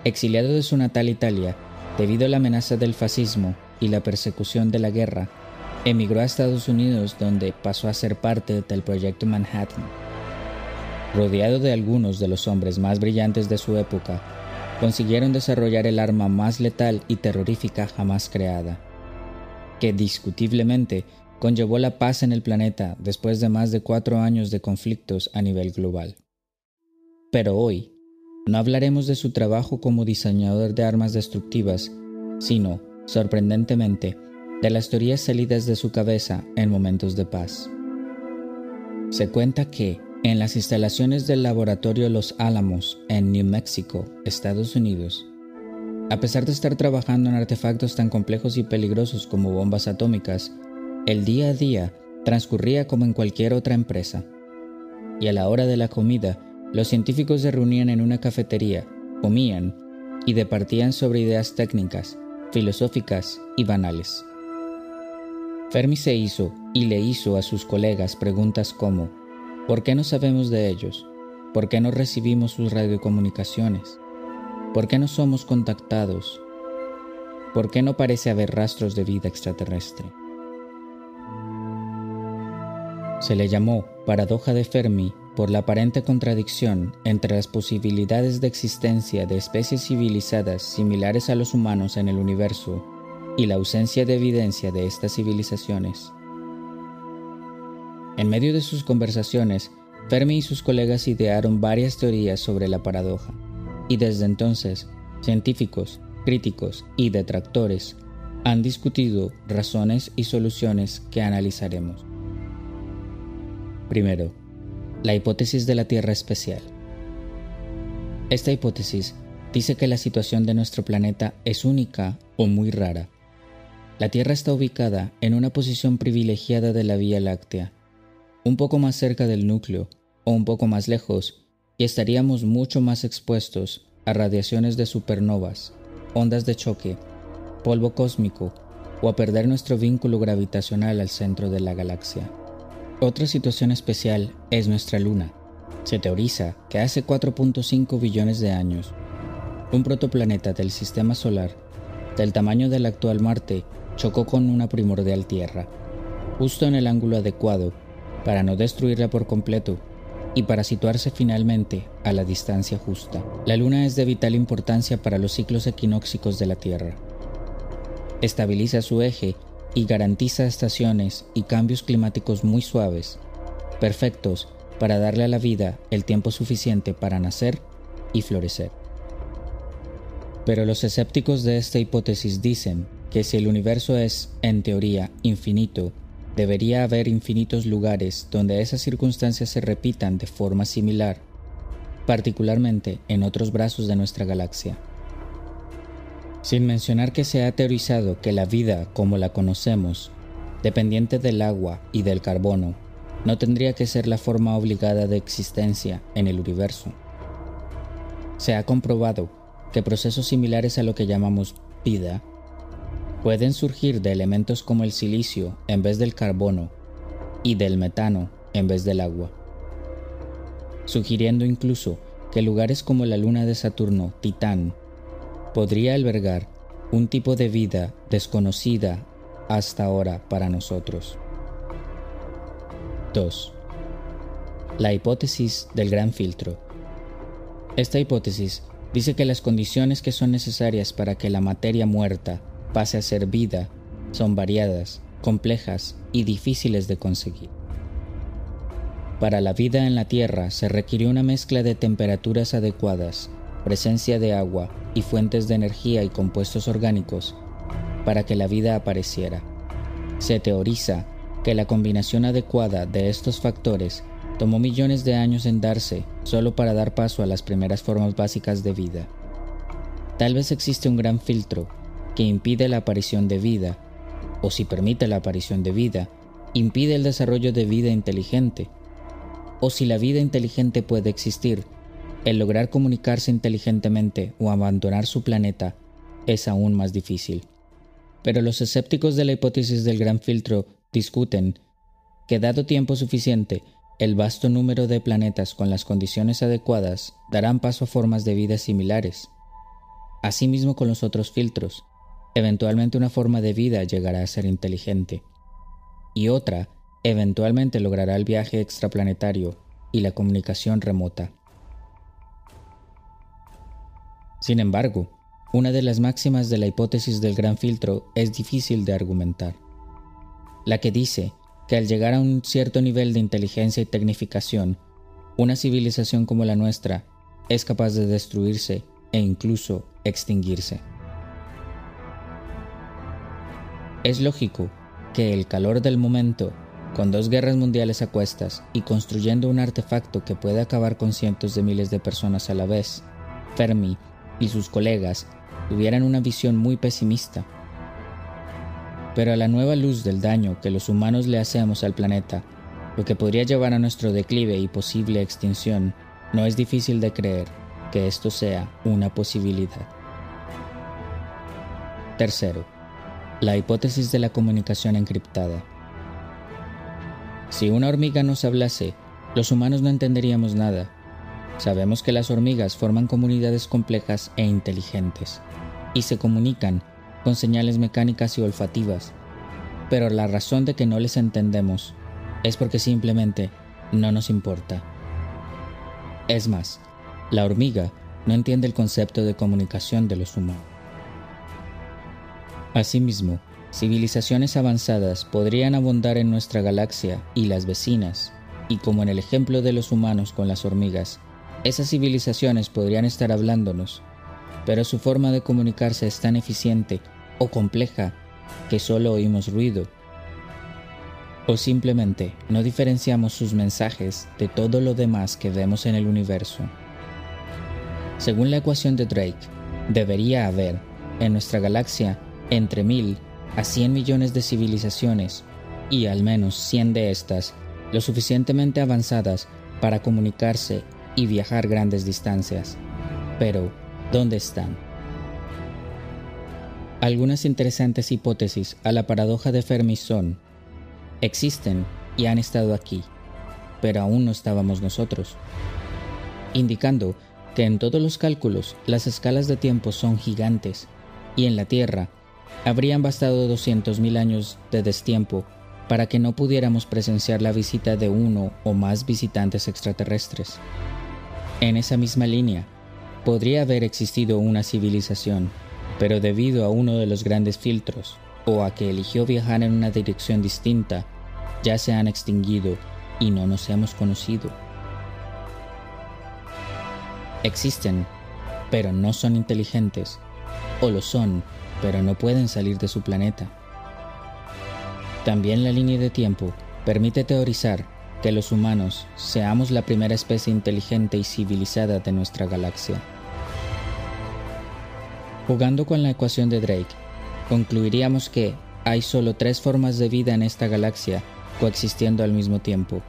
Exiliado de su natal Italia debido a la amenaza del fascismo y la persecución de la guerra, emigró a Estados Unidos donde pasó a ser parte del proyecto Manhattan. Rodeado de algunos de los hombres más brillantes de su época, consiguieron desarrollar el arma más letal y terrorífica jamás creada, que discutiblemente conllevó la paz en el planeta después de más de cuatro años de conflictos a nivel global. Pero hoy, no hablaremos de su trabajo como diseñador de armas destructivas, sino, sorprendentemente, de las teorías salidas de su cabeza en momentos de paz. Se cuenta que, en las instalaciones del laboratorio Los Álamos, en New Mexico, Estados Unidos, a pesar de estar trabajando en artefactos tan complejos y peligrosos como bombas atómicas, el día a día transcurría como en cualquier otra empresa. Y a la hora de la comida, los científicos se reunían en una cafetería, comían y departían sobre ideas técnicas, filosóficas y banales. Fermi se hizo y le hizo a sus colegas preguntas como, ¿por qué no sabemos de ellos? ¿Por qué no recibimos sus radiocomunicaciones? ¿Por qué no somos contactados? ¿Por qué no parece haber rastros de vida extraterrestre? Se le llamó paradoja de Fermi por la aparente contradicción entre las posibilidades de existencia de especies civilizadas similares a los humanos en el universo y la ausencia de evidencia de estas civilizaciones. En medio de sus conversaciones, Fermi y sus colegas idearon varias teorías sobre la paradoja, y desde entonces, científicos, críticos y detractores han discutido razones y soluciones que analizaremos. Primero, la hipótesis de la Tierra especial. Esta hipótesis dice que la situación de nuestro planeta es única o muy rara la Tierra está ubicada en una posición privilegiada de la Vía Láctea, un poco más cerca del núcleo o un poco más lejos, y estaríamos mucho más expuestos a radiaciones de supernovas, ondas de choque, polvo cósmico o a perder nuestro vínculo gravitacional al centro de la galaxia. Otra situación especial es nuestra luna. Se teoriza que hace 4.5 billones de años, un protoplaneta del sistema solar, del tamaño del actual Marte, chocó con una primordial Tierra, justo en el ángulo adecuado para no destruirla por completo y para situarse finalmente a la distancia justa. La Luna es de vital importancia para los ciclos equinóxicos de la Tierra. Estabiliza su eje y garantiza estaciones y cambios climáticos muy suaves, perfectos para darle a la vida el tiempo suficiente para nacer y florecer. Pero los escépticos de esta hipótesis dicen que si el universo es, en teoría, infinito, debería haber infinitos lugares donde esas circunstancias se repitan de forma similar, particularmente en otros brazos de nuestra galaxia. Sin mencionar que se ha teorizado que la vida como la conocemos, dependiente del agua y del carbono, no tendría que ser la forma obligada de existencia en el universo. Se ha comprobado que procesos similares a lo que llamamos vida pueden surgir de elementos como el silicio en vez del carbono y del metano en vez del agua, sugiriendo incluso que lugares como la luna de Saturno, Titán podría albergar un tipo de vida desconocida hasta ahora para nosotros. 2. La hipótesis del gran filtro. Esta hipótesis dice que las condiciones que son necesarias para que la materia muerta pase a ser vida son variadas, complejas y difíciles de conseguir. Para la vida en la Tierra se requiere una mezcla de temperaturas adecuadas, presencia de agua y fuentes de energía y compuestos orgánicos para que la vida apareciera. Se teoriza que la combinación adecuada de estos factores tomó millones de años en darse solo para dar paso a las primeras formas básicas de vida. Tal vez existe un gran filtro que impide la aparición de vida, o si permite la aparición de vida, impide el desarrollo de vida inteligente, o si la vida inteligente puede existir, el lograr comunicarse inteligentemente o abandonar su planeta es aún más difícil. Pero los escépticos de la hipótesis del gran filtro discuten que dado tiempo suficiente, el vasto número de planetas con las condiciones adecuadas darán paso a formas de vida similares. Asimismo con los otros filtros, eventualmente una forma de vida llegará a ser inteligente, y otra eventualmente logrará el viaje extraplanetario y la comunicación remota. Sin embargo, una de las máximas de la hipótesis del gran filtro es difícil de argumentar. La que dice que al llegar a un cierto nivel de inteligencia y tecnificación, una civilización como la nuestra es capaz de destruirse e incluso extinguirse. Es lógico que el calor del momento, con dos guerras mundiales a cuestas y construyendo un artefacto que puede acabar con cientos de miles de personas a la vez, Fermi y sus colegas tuvieran una visión muy pesimista. Pero a la nueva luz del daño que los humanos le hacemos al planeta, lo que podría llevar a nuestro declive y posible extinción, no es difícil de creer que esto sea una posibilidad. Tercero, la hipótesis de la comunicación encriptada. Si una hormiga nos hablase, los humanos no entenderíamos nada, Sabemos que las hormigas forman comunidades complejas e inteligentes y se comunican con señales mecánicas y olfativas, pero la razón de que no les entendemos es porque simplemente no nos importa. Es más, la hormiga no entiende el concepto de comunicación de los humanos. Asimismo, civilizaciones avanzadas podrían abundar en nuestra galaxia y las vecinas, y como en el ejemplo de los humanos con las hormigas, esas civilizaciones podrían estar hablándonos, pero su forma de comunicarse es tan eficiente o compleja que solo oímos ruido. O simplemente no diferenciamos sus mensajes de todo lo demás que vemos en el universo. Según la ecuación de Drake, debería haber, en nuestra galaxia, entre mil a 100 millones de civilizaciones, y al menos 100 de estas lo suficientemente avanzadas para comunicarse y viajar grandes distancias. Pero, ¿dónde están? Algunas interesantes hipótesis a la paradoja de Fermi son, existen y han estado aquí, pero aún no estábamos nosotros, indicando que en todos los cálculos las escalas de tiempo son gigantes y en la Tierra habrían bastado 200.000 años de destiempo para que no pudiéramos presenciar la visita de uno o más visitantes extraterrestres. En esa misma línea, podría haber existido una civilización pero debido a uno de los grandes filtros o a que eligió viajar en una dirección distinta, ya se han extinguido y no nos hemos conocido. Existen, pero no son inteligentes, o lo son, pero no pueden salir de su planeta. También la línea de tiempo permite teorizar que los humanos seamos la primera especie inteligente y civilizada de nuestra galaxia. Jugando con la ecuación de Drake, concluiríamos que hay solo tres formas de vida en esta galaxia coexistiendo al mismo tiempo.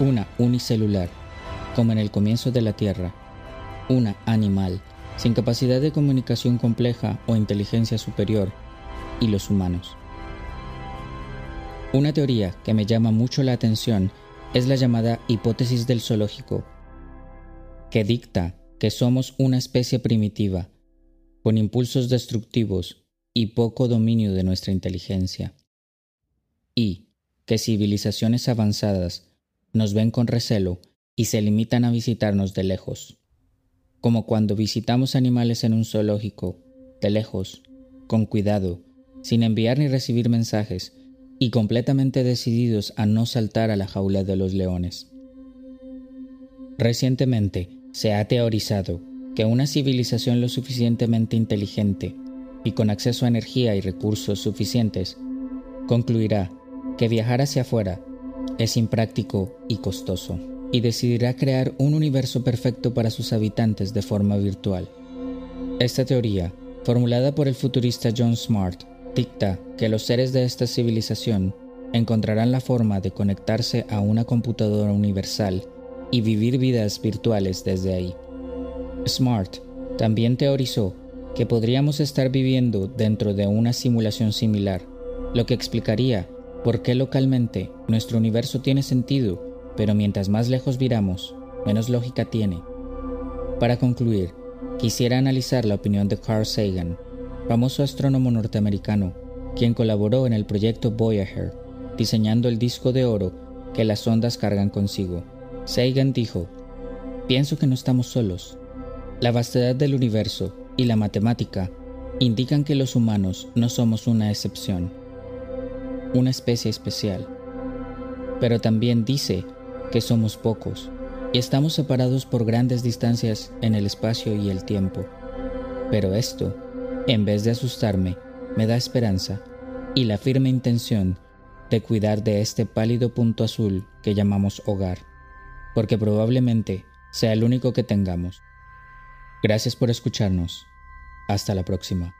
Una unicelular, como en el comienzo de la Tierra. Una animal, sin capacidad de comunicación compleja o inteligencia superior. Y los humanos. Una teoría que me llama mucho la atención es la llamada hipótesis del zoológico, que dicta que somos una especie primitiva con impulsos destructivos y poco dominio de nuestra inteligencia. Y que civilizaciones avanzadas nos ven con recelo y se limitan a visitarnos de lejos, como cuando visitamos animales en un zoológico, de lejos, con cuidado, sin enviar ni recibir mensajes, y completamente decididos a no saltar a la jaula de los leones. Recientemente se ha teorizado que una civilización lo suficientemente inteligente y con acceso a energía y recursos suficientes concluirá que viajar hacia afuera es impráctico y costoso y decidirá crear un universo perfecto para sus habitantes de forma virtual. Esta teoría, formulada por el futurista John Smart, dicta que los seres de esta civilización encontrarán la forma de conectarse a una computadora universal y vivir vidas virtuales desde ahí. Smart también teorizó que podríamos estar viviendo dentro de una simulación similar, lo que explicaría por qué localmente nuestro universo tiene sentido, pero mientras más lejos viramos, menos lógica tiene. Para concluir, quisiera analizar la opinión de Carl Sagan, famoso astrónomo norteamericano, quien colaboró en el proyecto Voyager, diseñando el disco de oro que las ondas cargan consigo. Sagan dijo, pienso que no estamos solos, la vastedad del universo y la matemática indican que los humanos no somos una excepción, una especie especial, pero también dice que somos pocos y estamos separados por grandes distancias en el espacio y el tiempo. Pero esto, en vez de asustarme, me da esperanza y la firme intención de cuidar de este pálido punto azul que llamamos hogar, porque probablemente sea el único que tengamos. Gracias por escucharnos. Hasta la próxima.